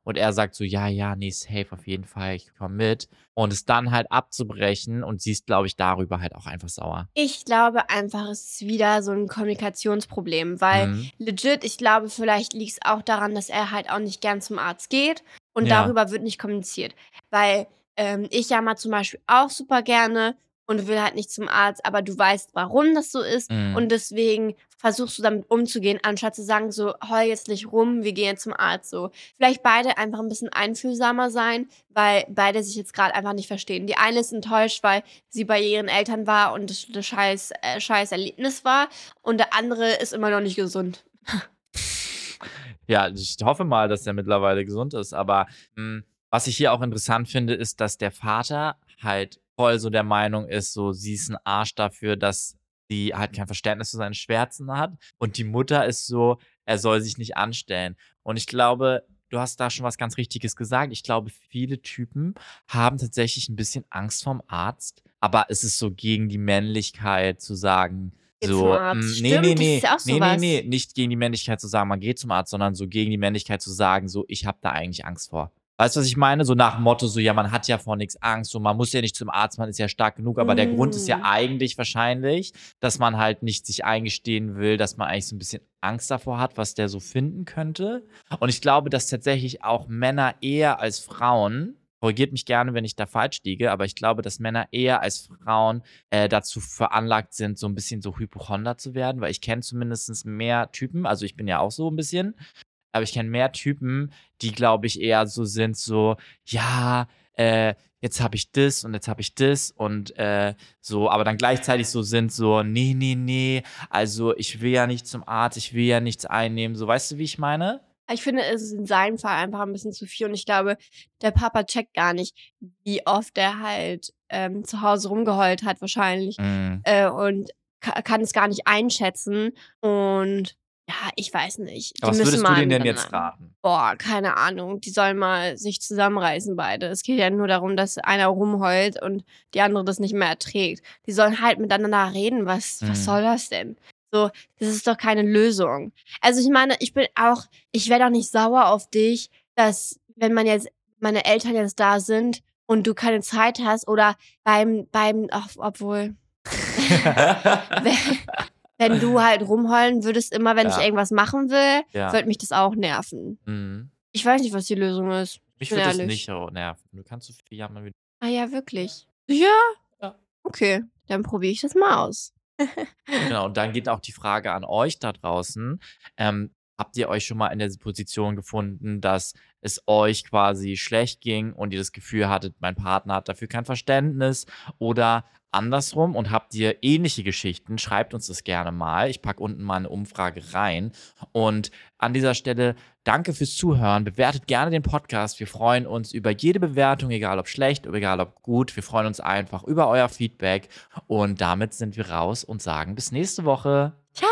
A: Und er sagt so, ja, ja, nee, safe, auf jeden Fall, ich komme mit. Und es dann halt abzubrechen und sie ist, glaube ich, darüber halt auch einfach sauer.
B: Ich glaube einfach, es ist wieder so ein Kommunikationsproblem, weil
A: Mhm.
B: legit, ich glaube, vielleicht liegt es auch daran, dass er halt auch nicht gern zum Arzt geht und
A: Ja.
B: darüber wird nicht kommuniziert. Weil ähm, ich ja mal zum Beispiel auch super gerne und will halt nicht zum Arzt, aber du weißt, warum das so ist
A: Mhm.
B: und deswegen versuchst du damit umzugehen, anstatt zu sagen, so, heul jetzt nicht rum, wir gehen jetzt zum Arzt, so. Vielleicht beide einfach ein bisschen einfühlsamer sein, weil beide sich jetzt gerade einfach nicht verstehen. Die eine ist enttäuscht, weil sie bei ihren Eltern war und das, das scheiß, äh, scheiß Erlebnis war und der andere ist immer noch nicht gesund.
A: Ja, ich hoffe mal, dass er mittlerweile gesund ist. Aber mh, was ich hier auch interessant finde, ist, dass der Vater halt voll so der Meinung ist, so sie ist ein Arsch dafür, dass sie halt kein Verständnis für seine Schmerzen hat. Und die Mutter ist so, er soll sich nicht anstellen. Und ich glaube, du hast da schon was ganz Richtiges gesagt. Ich glaube, viele Typen haben tatsächlich ein bisschen Angst vorm Arzt. Aber es ist so gegen die Männlichkeit zu sagen,
B: Geh
A: so,
B: zum Arzt.
A: mm, nee,
B: Stimmt,
A: nee, nee, nee, nee, nee, nicht gegen die Männlichkeit zu sagen, man geht zum Arzt, sondern so gegen die Männlichkeit zu sagen, so, ich habe da eigentlich Angst vor. Weißt du, was ich meine? So nach dem Motto, so, ja, man hat ja vor nichts Angst, so, man muss ja nicht zum Arzt, man ist ja stark genug, aber der Grund ist ja
B: Mm.
A: eigentlich wahrscheinlich, dass man halt nicht sich eingestehen will, dass man eigentlich so ein bisschen Angst davor hat, was der so finden könnte. Und ich glaube, dass tatsächlich auch Männer eher als Frauen, korrigiert mich gerne, wenn ich da falsch liege, aber ich glaube, dass Männer eher als Frauen äh, dazu veranlagt sind, so ein bisschen so Hypochonder zu werden, weil ich kenne zumindest mehr Typen, also ich bin ja auch so ein bisschen, aber ich kenne mehr Typen, die, glaube ich, eher so sind, so, ja, äh, jetzt habe ich das und jetzt habe ich das und äh, so, aber dann gleichzeitig so sind, so, nee, nee, nee, also ich will ja nicht zum Arzt, ich will ja nichts einnehmen, so, weißt du, wie ich meine?
B: Ich finde, es ist in seinem Fall einfach ein bisschen zu viel und ich glaube, der Papa checkt gar nicht, wie oft er halt ähm, zu Hause rumgeheult hat wahrscheinlich
A: Mm.
B: äh, und ka kann es gar nicht einschätzen und ja, ich weiß nicht. Die
A: was würdest du denen denn jetzt raten?
B: Boah, keine Ahnung. Die sollen mal sich zusammenreißen, beide. Es geht ja nur darum, dass einer rumheult und die andere das nicht mehr erträgt. Die sollen halt miteinander reden. Was,
A: Mhm.
B: was soll das denn? So, das ist doch keine Lösung. Also ich meine, ich bin auch, ich werde auch nicht sauer auf dich, dass, wenn man jetzt, meine Eltern jetzt da sind und du keine Zeit hast oder beim, beim, ach, obwohl, wenn, du halt rumheulen würdest, immer wenn ich
A: Ja.
B: irgendwas machen will,
A: ja.
B: würde mich das auch nerven.
A: Mhm.
B: Ich weiß nicht, was die Lösung ist.
A: Mich würde das nicht so nerven. Du kannst so viel jammern, wie du
B: Ah ja, wirklich. Ja?
A: Ja.
B: Okay, dann probiere ich das mal aus.
A: Genau, und dann geht auch die Frage an euch da draußen. Ähm, habt ihr euch schon mal in der Position gefunden, dass es euch quasi schlecht ging und ihr das Gefühl hattet, mein Partner hat dafür kein Verständnis oder andersrum und habt ihr ähnliche Geschichten, schreibt uns das gerne mal. Ich packe unten mal eine Umfrage rein. Und an dieser Stelle danke fürs Zuhören. Bewertet gerne den Podcast. Wir freuen uns über jede Bewertung, egal ob schlecht oder egal ob gut. Wir freuen uns einfach über euer Feedback. Und damit sind wir raus und sagen bis nächste Woche.
B: Ciao!